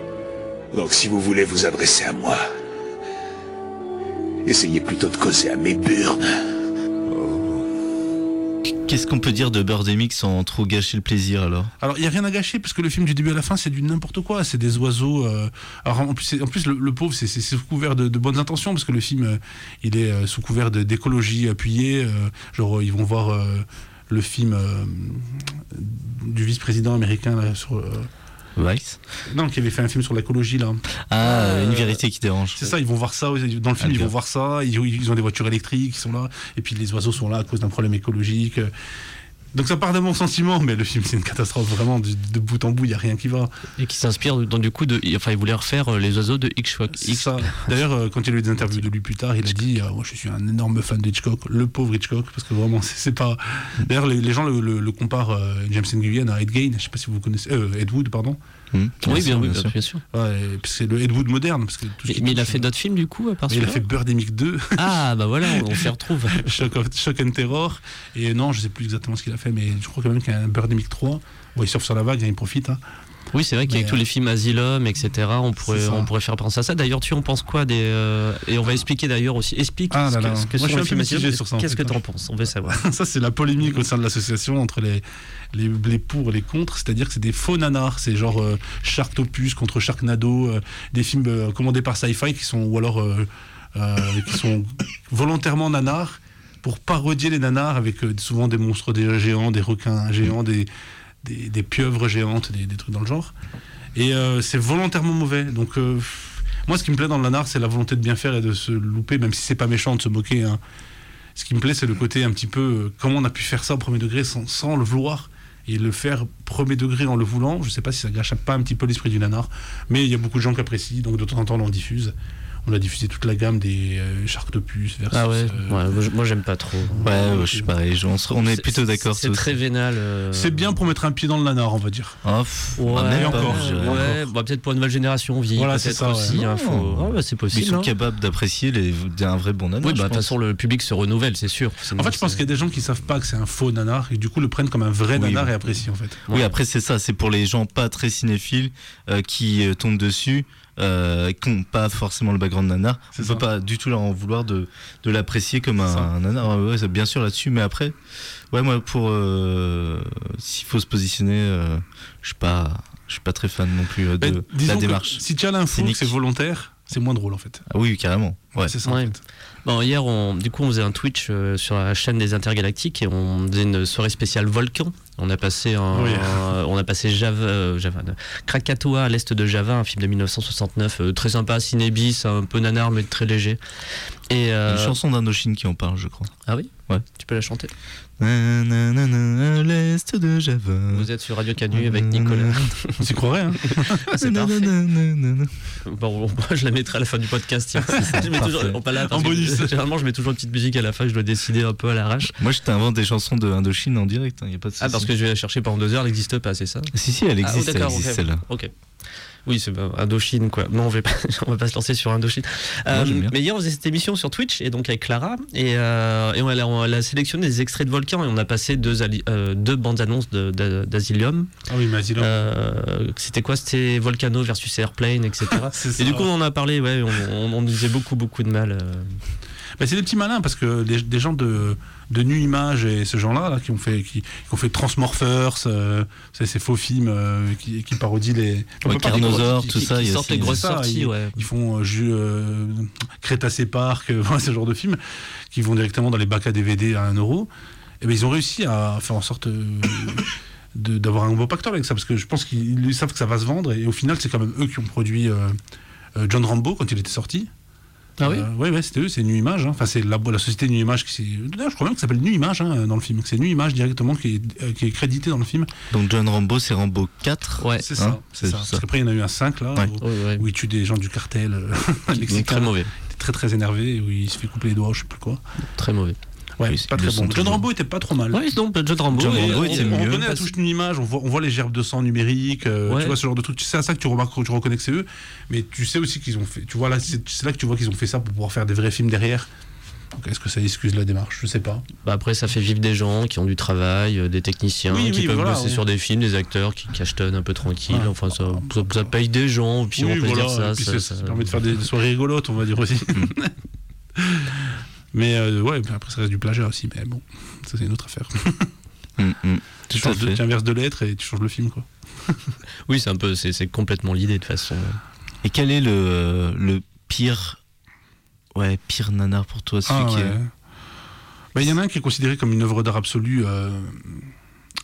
Donc si vous voulez vous adresser à moi, essayez plutôt de causer à mes burnes. Qu'est-ce qu'on peut dire de Birdemic sans trop gâcher le plaisir alors Alors, il n'y a rien à gâcher parce que le film du début à la fin, c'est du n'importe quoi. C'est des oiseaux. euh, Alors, en plus, en plus le, pauvre, c'est sous couvert de, bonnes intentions parce que le film, euh, il est euh, sous couvert d'écologie appuyée. genre, ils vont voir le film du vice-président américain là, sur. Vice non, qui avait fait un film sur l'écologie là. Ah, Euh, une vérité qui dérange. C'est ça, ils vont voir ça. Dans le film, Ah, ils vont voir ça. Ils, ils ont des voitures électriques qui sont là. Et puis les oiseaux sont là à cause d'un problème écologique. Donc ça part de mon sentiment, mais le film c'est une catastrophe vraiment de, de bout en bout, il y a rien qui va. Et qui s'inspire donc du coup de. Enfin, il voulait refaire euh, les oiseaux de Hitchcock. D'ailleurs, euh, quand il a eu des interviews de lui plus tard, il a dit euh, Moi, je suis un énorme fan d'Hitchcock, le pauvre Hitchcock, parce que vraiment, c'est pas. D'ailleurs, les, les gens le, le- le comparent, euh, James Nguyen, à Ed Gein, je sais pas si vous connaissez. Ed Wood, pardon. Hmm, Oui, bien, sûr, oui, bien sûr. bien sûr. Ouais, et puis c'est le Ed Wood moderne. Parce que tout mais il a fait euh, d'autres films du coup à part Il a fait Birdemic 2, Ah, bah voilà, on s'y retrouve. Shock, of- Shock and Terror. Et non, je sais plus exactement ce qu'il a fait, mais je crois quand même qu'il y a un Birdemic 3. Bon, il surfe sur la vague, hein, il profite. hein. Oui, c'est vrai qu'avec Mais, tous les films Asylum, etc., on pourrait, on pourrait faire penser à ça. D'ailleurs, tu en penses quoi des. euh, Et on va expliquer d'ailleurs aussi. Explique Ah ce là ce que Moi, je sont suis les un peu films mitigé Asylum. Qu'est-ce que fait, tu hein. en penses? On veut savoir. ça, c'est la polémique au sein de l'association entre les, les, pour et les contre. C'est-à-dire que c'est des faux nanars. C'est genre euh, Sharktopus contre Sharknado, euh, des films euh, commandés par Sci-Fi qui sont, ou alors euh, euh, qui sont volontairement nanars pour parodier les nanars avec souvent des monstres des géants, des requins géants, des, des, pieuvres géantes, des, trucs dans le genre. Et c'est volontairement mauvais. Donc, moi, ce qui me plaît dans le nanar, c'est la volonté de bien faire et de se louper, même si c'est pas méchant de se moquer. hein. Ce qui me plaît, c'est le côté un petit peu comment on a pu faire ça au premier degré sans, sans le vouloir et le faire premier degré en le voulant. Je sais pas si ça gâche pas un petit peu l'esprit du nanar, mais il y a beaucoup de gens qui apprécient, donc de temps en temps, on diffuse. On a diffusé toute la gamme des euh, Sharktopus versus. Ah ouais, euh, ouais, moi, j'aime pas trop. Ouais, ouais, je suis pareil, je- on, se- on est plutôt d'accord. C'est très vénal. euh, C'est bien pour mettre un pied dans le nanar, on va dire. Ah, pff, Ouais, ah, pas, encore, ouais, bah, peut-être pour une nouvelle génération, on vieillit Voilà, c'est ça, aussi. hein, faut- Non. Ouais, bah, c'est Mais ils possible. sont hein. capables d'apprécier les, un vrai bon nanar. Oui, bah, de toute façon, le public se renouvelle, c'est sûr. En fait, je pense qu'il y a des gens qui savent pas que c'est un faux nanar et du coup le prennent comme un vrai Oui, nanar oui. et apprécient en fait. Oui, après c'est ça, c'est pour les gens pas très cinéphiles euh, qui euh, tombent dessus, euh, qui n'ont pas forcément le background nanar. C'est On ça. peut pas du tout leur en vouloir de, de l'apprécier comme un, un nanar. Ouais, c'est bien sûr là-dessus, mais après, ouais, moi pour euh, s'il faut se positionner, euh, je suis pas, je suis pas très fan non plus euh, de, Ben, la démarche. si tu as l'info, c'est volontaire, c'est moins drôle en fait. Ah oui, carrément. Ouais. C'est ça. en Ouais. fait. Bon, hier, on, du coup, on faisait un Twitch euh, sur la chaîne des Intergalactiques et on faisait une soirée spéciale Volcan. On a passé un, Oui. un- on a passé Java, euh, Java non. Krakatoa à l'est de Java, un film de 1969, euh, très sympa, cinébis, un peu nanar mais très léger. Et euh, Une chanson d'Indochine qui en parle, je crois. ah oui, Ouais. tu peux la chanter. Nanana, à l'est de Java. Vous êtes sur Radio Canu avec Nicolas. On s'y croirait, hein. C'est parfait. Bon, bon, je la mettrai à la fin du podcast. tiens. je mets toujours, parfait. bon, pas là, parce En que bonus. Généralement, je mets toujours une petite musique à la fin. Je dois décider un peu à l'arrache. Moi, je t'invente des chansons de Indochine en direct, il n'y a pas de. Ah, parce que je vais la chercher pendant deux heures. Elle n'existe pas, c'est ça? Si, si, elle Ah, existe, oh, elle existe ok. celle-là. Ok. Oui, c'est bah, Indochine, quoi. Non, on va pas, on va pas se lancer sur Indochine. Moi, bien. mais hier, on faisait cette émission sur Twitch, et donc avec Clara, et, euh, et on, a, on a sélectionné des extraits de Volcan, et on a passé deux, euh, deux bandes annonces d'Asylum. Ah oui, mais Asylum. Euh, C'était quoi? C'était Volcano versus Airplane, etc. Et ça. du coup, on en a parlé, ouais, on, on, on nous faisait beaucoup, beaucoup de mal. Euh. Bah, c'est des petits malins parce que des, des gens de, de Nu Image et ce genre-là là, qui ont fait qui, qui ont fait Transmorphers, euh, c'est ces faux films euh, qui, qui parodient les Ouais, Carnosaur, tout ça, Qui il y a sortent les grosses c'est ça, sorties, ils- ouais. Ils font euh, jus, euh, Crétacé Park, euh, voilà, ce genre de films qui vont directement dans les bacs à DVD à 1 euro. Et ben ils ont réussi à faire en sorte euh, d'avoir un beau pactole avec ça parce que je pense qu'ils ils savent que ça va se vendre et au final c'est quand même eux qui ont produit euh, euh, John Rambo quand il était sorti. Ah oui Euh, ouais, ouais, c'était eux, c'est Nu Image. hein. Enfin, c'est la, la société Nu Image qui s'est. D'ailleurs, je crois même que ça s'appelle Nu Image hein, dans le film. que C'est Nu Image directement qui est, euh, qui est crédité dans le film. Donc John Rambo, c'est Rambo 4. Ouais. C'est Hein, ça. c'est c'est ça. ça. Parce qu'après, il y en a eu un 5 là, Ouais. où, Ouais, ouais. où il tue des gens du cartel euh, mexicain. très mauvais. Il était très très énervé, où il se fait couper les doigts, je sais plus quoi. Très mauvais. Ouais, Oui, c'est pas très bon. John. Rambo était pas trop mal. Ouais, donc John Rambo. John Rambo on- était on, mieux. on connaît la touche d'une image, on voit, on voit les gerbes de sang numériques, euh, Ouais. tu vois ce genre de truc. C'est à ça que tu remarques, tu reconnais que c'est eux, mais tu sais aussi qu'ils ont fait. Tu vois là, c'est là que tu vois qu'ils ont fait ça pour pouvoir faire des vrais films derrière. Est-ce que ça excuse la démarche? Je sais pas. Bah après, ça fait vivre des gens qui ont du travail, euh, des techniciens Oui, qui oui, peuvent voilà, bosser oui. sur des films, des acteurs qui cachetonnent un peu tranquille. Ouais. Enfin, ça, ça, ça paye des gens, puis on oui, peut voilà. dire ça. ça- ça- ça permet de faire des, des soirées rigolotes, on va dire aussi. mais euh, ouais, après ça reste du plagiat aussi, mais bon, ça c'est une autre affaire. Mm, mm. Tu, changes de- tu inverses deux lettres et tu changes le film, quoi. Oui, c'est un peu, c'est complètement l'idée de façon. Et quel est le, le pire. Ouais, pire nanar pour toi, celui Ah, qui ouais. est. Bah, Il y en a un qui est considéré comme une œuvre d'art absolue. euh,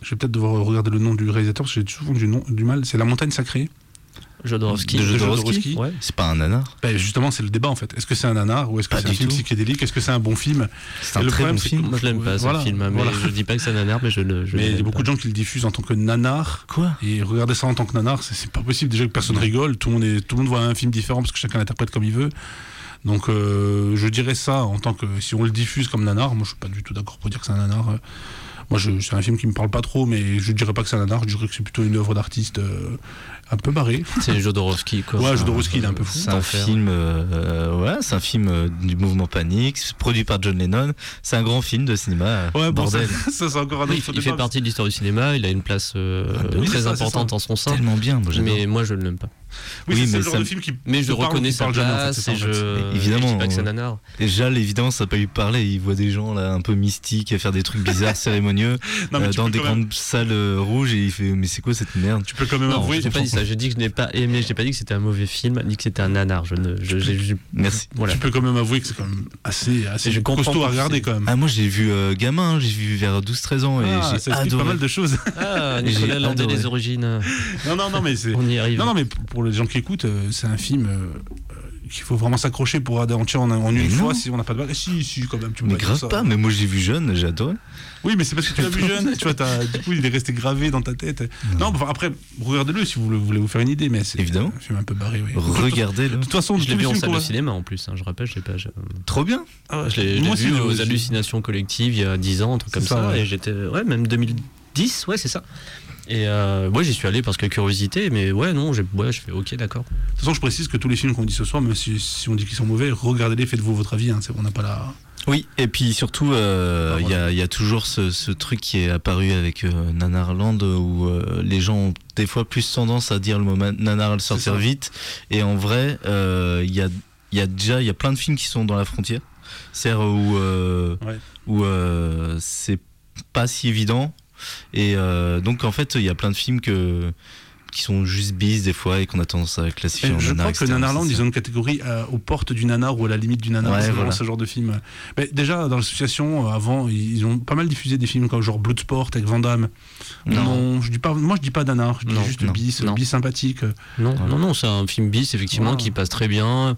je vais peut-être devoir regarder le nom du réalisateur parce que j'ai souvent du, nom, du mal. C'est La Montagne Sacrée. Jodorowsky. De Jodorowsky. Ouais. C'est pas un nanar Bah, justement, c'est le débat en fait. Est-ce que c'est un nanar ou est-ce que c'est un film tout. psychédélique? Est-ce que c'est un bon film? C'est un le très problème, bon film. Moi, je l'aime pas Voilà, ce film, hein, mais voilà. je dis pas que c'est un nanar, mais je le. Je Mais il y a beaucoup pas. de gens qui le diffusent en tant que nanar. Quoi? Et regarder ça en tant que nanar, c'est- pas possible. Déjà que personne rigole, tout le, monde est, tout le monde voit un film différent parce que chacun l'interprète comme il veut. Donc euh, je dirais ça en tant que si on le diffuse comme nanar, moi je suis pas du tout d'accord pour dire que c'est un nanar. Euh, Moi je- c'est un film qui me parle pas trop, mais je dirais pas que c'est un nanar, je dirais que c'est plutôt une œuvre d'artiste euh, un peu barrée. C'est Jodorowsky, quoi. Ouais, Jodorowsky, il est un peu fou. C'est un film, euh, ouais, c'est un film euh, du mouvement Panique, produit par John Lennon. C'est un grand film de cinéma. Ouais, bon, ça, bordel. ça, c'est encore un Oui, autre il fait partie de l'histoire du cinéma, il a une place euh, Ah, oui, très ça, importante ça. en son sein. Tellement bien, moi. Mais moi, je ne l'aime pas. Oui, Oui, c'est mais le genre ça de me- film qui. Mais je reconnais sa place et je. Évidemment, pas que c'est nanar. Et Jal, évidemment, ça peut lui parler. Il voit des gens là un peu mystiques à faire des trucs bizarres, cérémonieux, Non, euh, dans des même- grandes salles euh, rouges et il fait mais c'est quoi cette merde? Tu peux quand même Non, avouer. j'ai pas dit ça. J'ai dit que je n'ai pas aimé. J'ai pas dit que c'était un mauvais film, ni que c'était un nanar. Je ne. Je, Merci. voilà. Tu peux quand même avouer que c'est quand même assez, assez je comprends costaud à regarder quand même. Ah moi j'ai vu euh, gamin, hein, j'ai vu vers 12-13 ans et Ah, j'ai adoré. pas mal de choses. Ah, J'ai Nicolas Landais, les origines. non, non, non, mais c'est. On y arrive. Non, non, mais pour pour les gens qui écoutent, euh, c'est un film euh, euh, qu'il faut vraiment s'accrocher pour regarder entier en, en une Mais fois non. si on n'a pas de balle. Si, si, quand même, tu peux Mais grave ça. pas, mais moi j'ai vu jeune, j'ai adoré. Oui, mais c'est parce que tu l'as vu jeune. tu vois, du coup, il est resté gravé dans ta tête. Non, enfin, après, regardez-le si vous voulez, vous faire une idée, mais c'est Évidemment. un film un peu barré. Oui. Regardez-le. De toute façon, Je l'ai vu en salle de cinéma en plus. hein, je rappelle, je l'ai pas. je- Trop bien. Ah. Je l'ai vu aux hallucinations collectives il y a 10 ans, un truc comme ça, ça. ouais. Et j'étais. Ouais, même 2010, ouais, c'est ça. Et euh, ouais, j'y suis allé parce que curiosité, mais ouais, non, j'ai ouais, je fais ok, d'accord. De toute façon, je précise que tous les films qu'on dit ce soir, même si, si on dit qu'ils sont mauvais, regardez-les, faites-vous votre avis. Hein, c'est- on n'a pas la. Oui, et puis surtout, euh, Ah, il y, a, il y a toujours ce, ce truc qui est apparu avec euh, Nanarland où euh, les gens ont des fois plus tendance à dire le mot nanar le sortir vite. Et en vrai, euh, il y, a, y a déjà il y a plein de films qui sont dans la frontière. C'est-à-dire où, euh, Ouais. où euh, c'est pas si évident. Et euh, donc en fait, il y a plein de films que, qui sont juste bis des fois et qu'on a tendance à classifier Et en je nanar, crois que. Nanarland, ils ont une catégorie euh, aux portes du nanar ou à la limite du nanar. Ouais, c'est vraiment voilà. ce genre de film. Mais déjà, dans l'association, euh, avant, ils ont pas mal diffusé des films comme genre Bloodsport avec Van Damme. Non. je dis pas, moi je dis pas nanar, je dis Non, juste non, bis, non. bis sympathique. Non, Voilà. non, non, c'est un film bis, effectivement, Voilà. qui passe très bien,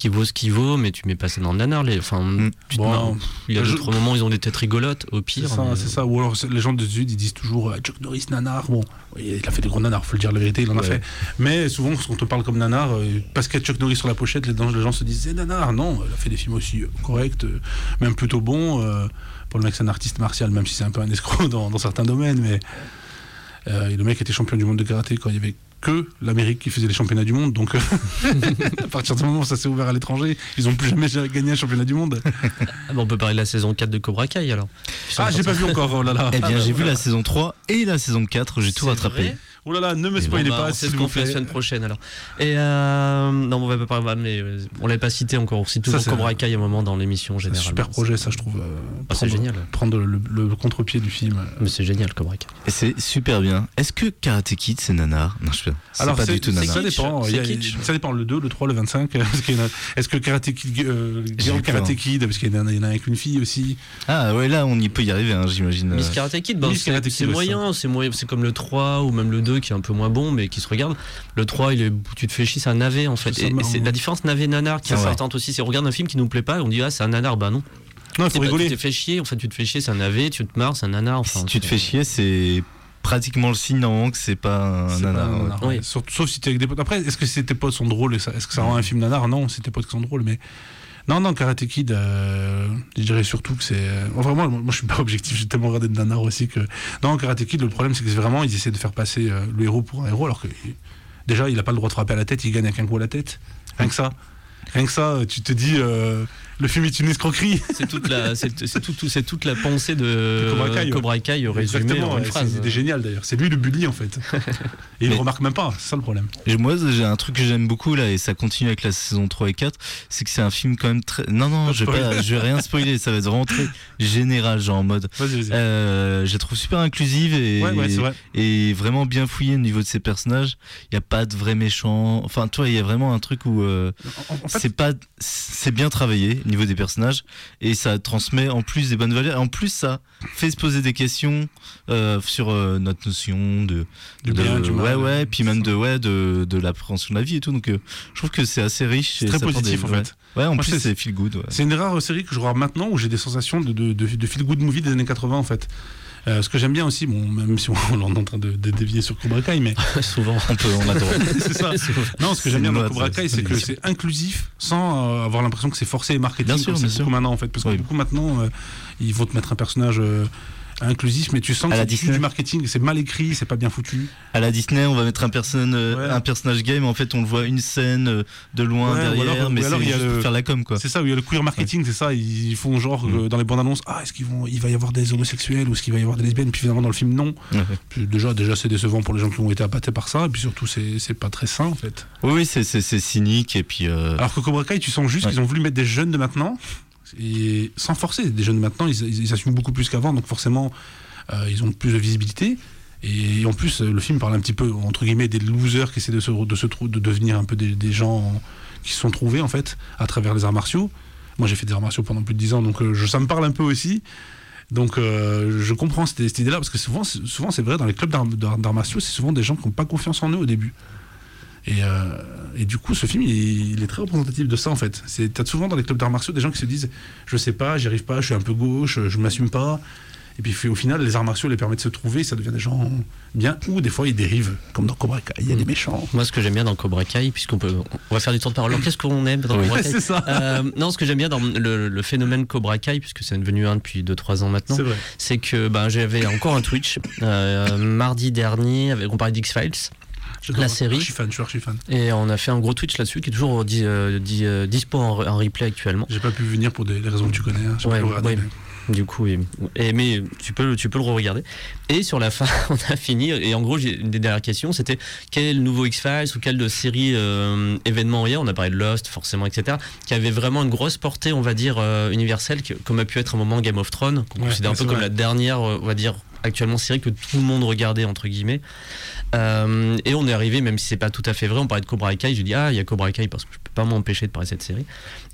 qui vaut ce qu'il vaut, mais tu mets pas ça dans le nanar. Les, enfin, Mm. Bon, il y a d'autres moments ils ont des têtes rigolotes, au C'est pire. ça, mais- c'est ça. Ou alors les gens de Sud, ils disent toujours euh, Chuck Norris nanar. Bon, il a fait des gros nanars, faut le dire la vérité, il en a fait. Mais souvent, quand on te parle comme nanar, euh, parce qu'il y a Chuck Norris sur la pochette, les, gens- les gens se disent c'est nanar. Non, il a fait des films aussi euh, corrects, même plutôt bons. pour le mec, c'est un artiste martial, même si c'est un peu un escroc dans, dans certains domaines. Mais euh, et le mec était champion du monde de karaté quand il y avait que l'Amérique qui faisait les championnats du monde. Donc, euh, à partir du moment où ça s'est ouvert à l'étranger, ils ont plus jamais gagné un championnat du monde. Ah, bah, on peut parler de la saison 4 de Cobra Kai alors. Ah, j'ai pas vu encore. Oh là là. Eh bien, Ah, bah, j'ai vu voilà. la saison 3 et la saison 4, j'ai tout rattrapé. Oh là là, ne me spoilez Bon, bah, pas, on s'il ce vous qu'on fait la plaît. semaine prochaine alors. Et euh, non, on va pas parler, mais euh, on l'avait pas cité encore. C'est toujours c'est- Cobra Kai à un moment dans l'émission C'est un généralement. super projet, ça, je trouve. euh, Ah, c'est prendre- génial. Prendre le, le contre-pied du film. Mais c'est génial Cobra Kai. Et c'est super bien. Est-ce que Karate Kid c'est nanar? Non, je. C'est pas c'est- du tout c'est- nanar. Ça dépend. c'est il y a- ça dépend. Le 2, le 3, le 25. parce qu'il y en a- Est-ce que Karate Kid. Euh, Karate. Kid, parce qu'il y en a, avec une fille aussi. Ah ouais, là on y peut y arriver, hein, j'imagine. Miss Euh, Karate Kid, bah, c'est c'est moyen, c'est moyen, c'est comme le 3 ou même le 2 qui est un peu moins bon mais qui se regarde. Le 3, il est, tu te fais chier, c'est un navet en fait. Et, c'est la différence navet nanar qui est importante aussi. C'est on regarde un film qui nous plaît pas, et on dit ah c'est un nanar, bah non. Non, faut pas- tu rigoler. t'es fait chier, en fait tu te fais chier, c'est un navet, tu te marres, c'est un nanar. Enfin, si tu te fais chier, c'est pratiquement le signe normalement que c'est pas un C'est pas nanar. un ouais. nanar, Oui. Sauf, sauf si t'es avec des potes. Après, est-ce que si tes potes sont drôles Est-ce que ça rend un film nanar? Non, c'est tes potes qui sont drôles, mais. Non, non, Karate Kid, euh, je dirais surtout que c'est. euh, Vraiment, moi, moi, je suis pas objectif, j'ai tellement regardé de nanar aussi que. Non, Karate Kid, le problème, c'est que vraiment, ils essaient de faire passer euh, le héros pour un héros, alors que. Déjà, il a pas le droit de frapper à la tête, il gagne avec un coup à la tête. Rien que ça. Rien que ça, tu te dis, euh, le film est une escroquerie. C'est toute la, c'est tout, tout- c'est toute la pensée de De Cobra Kai, ouais. Cobra Kai résumée Exactement, en une ouais, phrase. c'est génial d'ailleurs. C'est lui le bully en fait. Et il ne remarque même pas, c'est ça le problème. Et moi, j'ai un truc que j'aime beaucoup là, et ça continue avec la saison 3 et 4, c'est que c'est un film quand même très. Non, non, je vais, pas, je vais rien spoiler, ça va être vraiment très général, genre en mode. Vas-y, vas-y. Euh, je la trouve super inclusive et, ouais, ouais, vrai. vraiment bien fouillée au niveau de ses personnages. Il n'y a pas de vrais méchants. Enfin, toi, il y a vraiment un truc où euh, En, en fait, c'est pas, c'est bien travaillé niveau des personnages et ça transmet en plus des bonnes valeurs. Et en plus, ça fait se poser des questions euh, sur euh, notre notion de, du de- bien, du mal. ouais, ouais, puis même de ouais, de, de l'appréhension de la vie et tout. Donc, euh, je trouve que c'est assez riche. C'est et très positif des- en ouais. fait. Ouais, en Moi, plus c'est- feel good. Ouais. C'est une rare série que je regarde maintenant où j'ai des sensations de, de, de, de feel good movie des années 80 en fait. Euh, ce que j'aime bien aussi, bon, même si on, on est en train de, de dévier sur Cobra Kai, mais Souvent. On peut, on adore. c'est ça. Non, ce que j'aime bien dans Cobra Kai, c'est que C'est inclusif sans euh, avoir l'impression que c'est forcé et marketing. Bien sûr, sûr. maintenant en fait. Parce que Oui. beaucoup maintenant, euh, ils vont te mettre un personnage euh, inclusif, mais tu sens À que la c'est du marketing, c'est mal écrit, c'est pas bien foutu. À la Disney, on va mettre un, personne, euh, Ouais. un personnage gay, mais en fait, on le voit une scène euh, de loin Ouais, ou derrière, alors- mais c'est il y a juste le- pour faire la com, quoi. C'est ça, où il y a le queer marketing, c'est ça. Ils font genre Mm. euh, dans les bandes annonces, ah, est-ce vont, il va y avoir des homosexuels ou est-ce qu'il va y avoir des lesbiennes? Puis finalement dans le film, non. Puis déjà, déjà c'est décevant pour les gens qui ont été appâtés par ça. Et puis surtout, c'est pas très sain en fait. Oui, c'est, cynique, et puis. euh, Alors que Cobra Kai, tu sens juste qu'ils ont voulu mettre des jeunes de maintenant et sans forcer. Des jeunes maintenant, ils, ils, assument beaucoup plus qu'avant, donc forcément, euh, ils ont plus de visibilité. Et en plus, le film parle un petit peu, entre guillemets, des losers qui essaient de se, de se de devenir un peu des, gens qui se sont trouvés, en fait, à travers les arts martiaux. Moi, j'ai fait des arts martiaux pendant plus de 10 ans, donc euh, ça me parle un peu aussi. Donc, euh, je comprends cette, cette idée-là, parce que souvent, souvent c'est vrai, dans les clubs d'arts martiaux, c'est souvent des gens qui n'ont pas confiance en eux au début. Et, euh, et du coup, ce film, il, il est très représentatif de ça, en fait. T'as souvent dans les clubs d'arts martiaux des gens qui se disent Je sais pas, j'y arrive pas, je suis un peu gauche, je m'assume pas. Et puis au final, les arts martiaux les permettent de se trouver, ça devient des gens bien, ou des fois ils dérivent, comme dans Cobra Kai, il y a des méchants. Moi, ce que j'aime bien dans Cobra Kai, puisqu'on peut, on va faire du tour de parole. Alors, qu'est-ce qu'on aime dans Oui. Cobra Kai ça. Euh, Non, ce que j'aime bien dans le, le phénomène Cobra Kai, puisque c'est devenu un depuis 2-3 ans maintenant, c'est que ben, j'avais encore un Twitch euh, mardi dernier, avec, on parlait d'X-Files. La série. Je suis fan, je suis fan. Et on a fait un gros Twitch là-dessus qui est toujours euh, di- euh, dispo en, en replay actuellement. J'ai pas pu venir pour des, raisons que tu connais. hein. Ouais, ouais. mais- Du coup, et, et- mais tu peux, tu peux le re-regarder. Et sur la fin, on a fini. Et en gros, j'ai une des dernières questions, c'était quel nouveau X-Files ou quelle de série euh, événement a? On a parlé de Lost, forcément, etc. Qui avait vraiment une grosse portée, on va dire, euh, universelle, que- comme a pu être un moment Game of Thrones, qu'on Ouais, considère un peu comme la dernière, euh, on va dire, actuellement série que tout le monde regardait, entre guillemets. Euh, et on est arrivé, même si c'est pas tout à fait vrai, on parlait de Cobra Kai. Je dis ah il y a Cobra Kai parce que je peux pas m'empêcher de parler de cette série.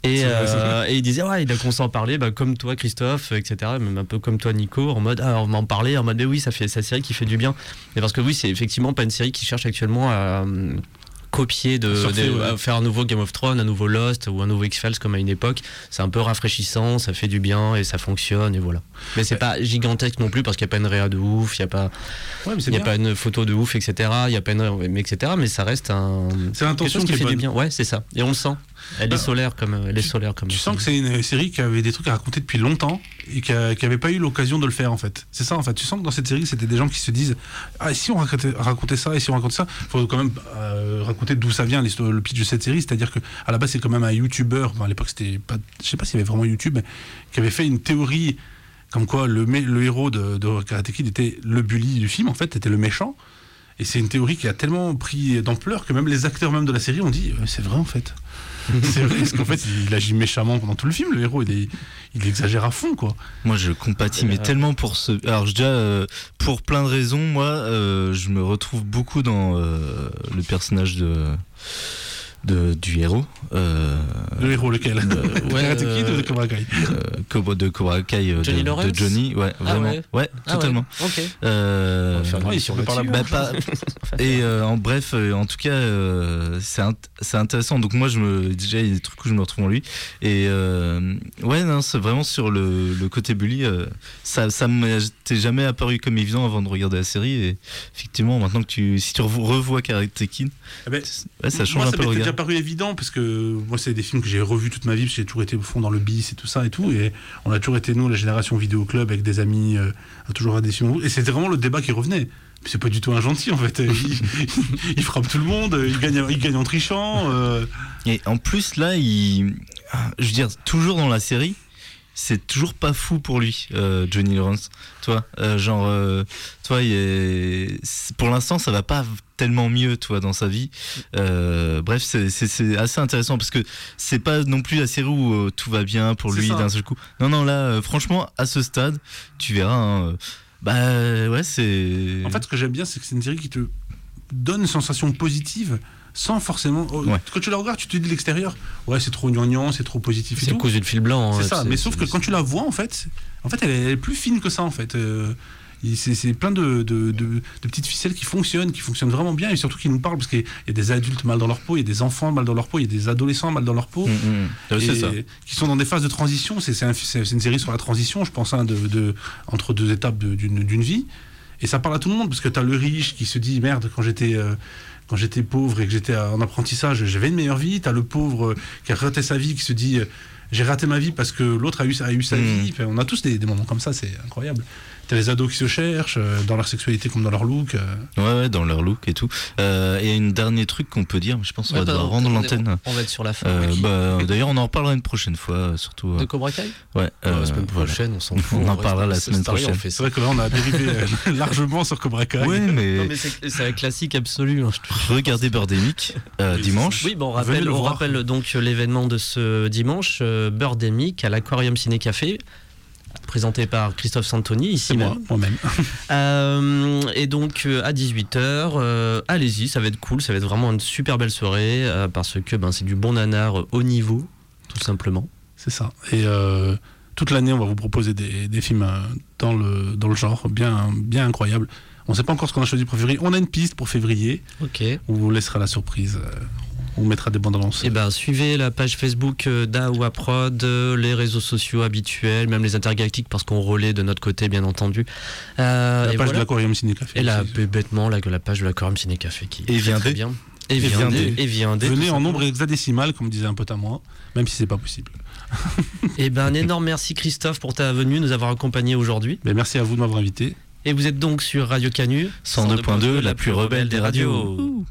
Et, euh, et il disait ouais il a commencé à en parler, bah, comme toi Christophe, etc. Même un peu comme toi Nico, en mode ah on va en parler, en mode mais oui ça fait sa série qui fait du bien. Et parce que oui c'est effectivement pas une série qui cherche actuellement à copier de, Surfer, de- ouais. à faire un nouveau Game of Thrones, un nouveau Lost ou un nouveau X-Files comme à une époque. C'est un peu rafraîchissant, ça fait du bien et ça fonctionne et voilà. Mais c'est pas gigantesque non plus parce qu'il n'y a pas une réa de ouf, il n'y a pas Ouais, mais n'y a pas une photo de ouf, etc. Il y a pas une, mais etc. Mais ça reste un C'est l'intention qui fait du bien. Ouais, c'est ça. Et on le sent. Elle Bah, est solaire comme elle est solaire comme. Tu sens que c'est une série qui avait des trucs à raconter depuis longtemps et qui n'avait pas eu l'occasion de le faire en fait. C'est ça en fait. Tu sens que dans cette série, c'était des gens qui se disent Ah, si on racontait, ça, et si on racontait ça, il faut quand même euh, raconter d'où ça vient, le pitch de cette série. C'est-à-dire que à la base, c'est quand même un YouTuber. Bon, à l'époque, c'était pas. Je sais pas s'il y avait vraiment YouTube, qui avait fait une théorie comme quoi le héros de, de Karate Kid était le bully du film, en fait, était le méchant. Et c'est une théorie qui a tellement pris d'ampleur que même les acteurs même de la série ont dit Euh, c'est vrai en fait. c'est vrai parce qu'en fait il agit méchamment pendant tout le film le héros il, exagère à fond quoi. Moi, je compatis, mais tellement pour ce. Alors, déjà, euh, pour plein de raisons, moi, euh, je me retrouve beaucoup dans euh, le personnage de, de du héros, euh, Le héros lequel? ouais, Karate Kid euh, ou de Cobra Kai? euh, de Cobra Kai, euh, Johnny de, Johnny, ouais, Ah vraiment, ouais. ouais, Ah totalement. ouais, Ok. Euh, On va faire une émission bah, pas- Et euh, en bref, euh, en tout cas, euh, c'est int- c'est intéressant. Donc moi, je me déjà il y a des trucs où je me retrouve en lui. Et euh, ouais, non, c'est vraiment sur le, le côté bully. euh, ça, ça m'était jamais apparu comme évident avant de regarder la série. Et effectivement, maintenant que tu, si tu revo- revois Karate Kid, Eh ben, ouais, ça change moi, un ça peu le regard. Paru évident parce que moi c'est des films que j'ai revus toute ma vie j'ai toujours été au fond dans le bis et tout ça et tout et on a toujours été nous la génération vidéo club avec des amis euh, à toujours à des films et c'était vraiment le débat qui revenait. C'est pas du tout un gentil en fait. Il, frappe tout le monde, il gagne, il gagne en trichant. euh, Et en plus, là, il, je veux dire, toujours dans la série, c'est toujours pas fou pour lui, euh, Johnny Lawrence. Toi, euh, genre, euh, toi, est... pour l'instant, ça va pas tellement mieux, toi, dans sa vie. Bref, c'est- assez intéressant parce que c'est pas non plus la série où tout va bien pour lui d'un seul coup. Non, non, là, franchement, à ce stade, tu verras. hein, bah ouais, c'est. En fait, ce que j'aime bien, c'est que c'est une série qui te donne une sensation positive sans forcément. oh, Ouais. Quand tu la regardes, tu te dis de l'extérieur, ouais, c'est trop gnangnan, c'est trop positif C'est cause du fil blanc. C'est ça, mais sauf que quand tu la vois, en fait, en fait, elle est, elle est plus fine que ça, en fait. Euh, c'est plein de, de- de- de petites ficelles qui fonctionnent, qui fonctionnent vraiment bien et surtout qui nous parlent parce qu'il y a des adultes mal dans leur peau, il y a des enfants mal dans leur peau, il y a des adolescents mal dans leur peau. Mm, mm. Et ça. qui sont dans des phases de transition. C'est c'est un- c'est- c'est une série sur la transition, je pense, hein, de, de- entre deux étapes de- d'une d'une vie. Et ça parle à tout le monde, parce que tu as le riche qui se dit merde, quand j'étais. euh, quand j'étais pauvre et que j'étais en apprentissage, j'avais une meilleure vie. T'as le pauvre euh, qui a raté sa vie, qui se dit euh, j'ai raté ma vie parce que l'autre a eu, a eu sa Mm. vie. Enfin, on a tous des, des moments comme ça, c'est incroyable. T'as les ados qui se cherchent, euh, dans leur sexualité comme dans leur look. euh. Ouais, ouais, dans leur look et tout. Euh, et un dernier truc qu'on peut dire, mais je pense qu'on Ouais, va bah, devoir on- rendre l'antenne. On va être sur la fin. Euh, bah, D'ailleurs, on en reparlera une prochaine fois, surtout. de Cobra Kai? ouais, Ouais, euh, La semaine voilà. prochaine, on s'en fout. On en parlera la semaine story, prochaine. C'est vrai que là, on a dérivé largement sur Cobra Kai. Ouais, mais, c'est un classique absolu. hein, regardez Birdemic euh, dimanche. Oui, bon, on rappelle, le on rappelle donc l'événement de ce dimanche, euh, Birdemic à l'Aquarium Ciné Café, présenté par Christophe Santoni, ici moi, même. moi-même. Euh, et donc euh, à 18h, allez-y, ça va être cool, ça va être vraiment une super belle soirée euh, parce que ben, c'est du bon nanar euh, haut niveau, tout simplement. C'est ça. Et euh, toute l'année, on va vous proposer des, des films euh, dans le, dans le genre, bien, bien incroyables. On ne sait pas encore ce qu'on a choisi pour février. On a une piste pour février. Ok. On vous laissera la surprise. On mettra des bandes annonces. ben suivez la page Facebook euh, d'Aoua Prod, euh, les réseaux sociaux habituels, même les intergalactiques parce qu'on relaie de notre côté bien entendu. Euh, la et page voilà. de l'Aquarium Ciné Café. Et là, aussi. bêtement, la, la page de l'Aquarium Ciné Café qui Et est très, bien. Et Et viendez. viendez. Et viendez. Venez en nombre hexadécimal, comme disait un pote à moi, même si c'est pas possible. Et ben un énorme merci Christophe pour ta venue, nous avoir accompagnés aujourd'hui. Mais merci à vous de m'avoir invité. Et vous êtes donc sur Radio Canu 102.2, la plus rebelle des radios.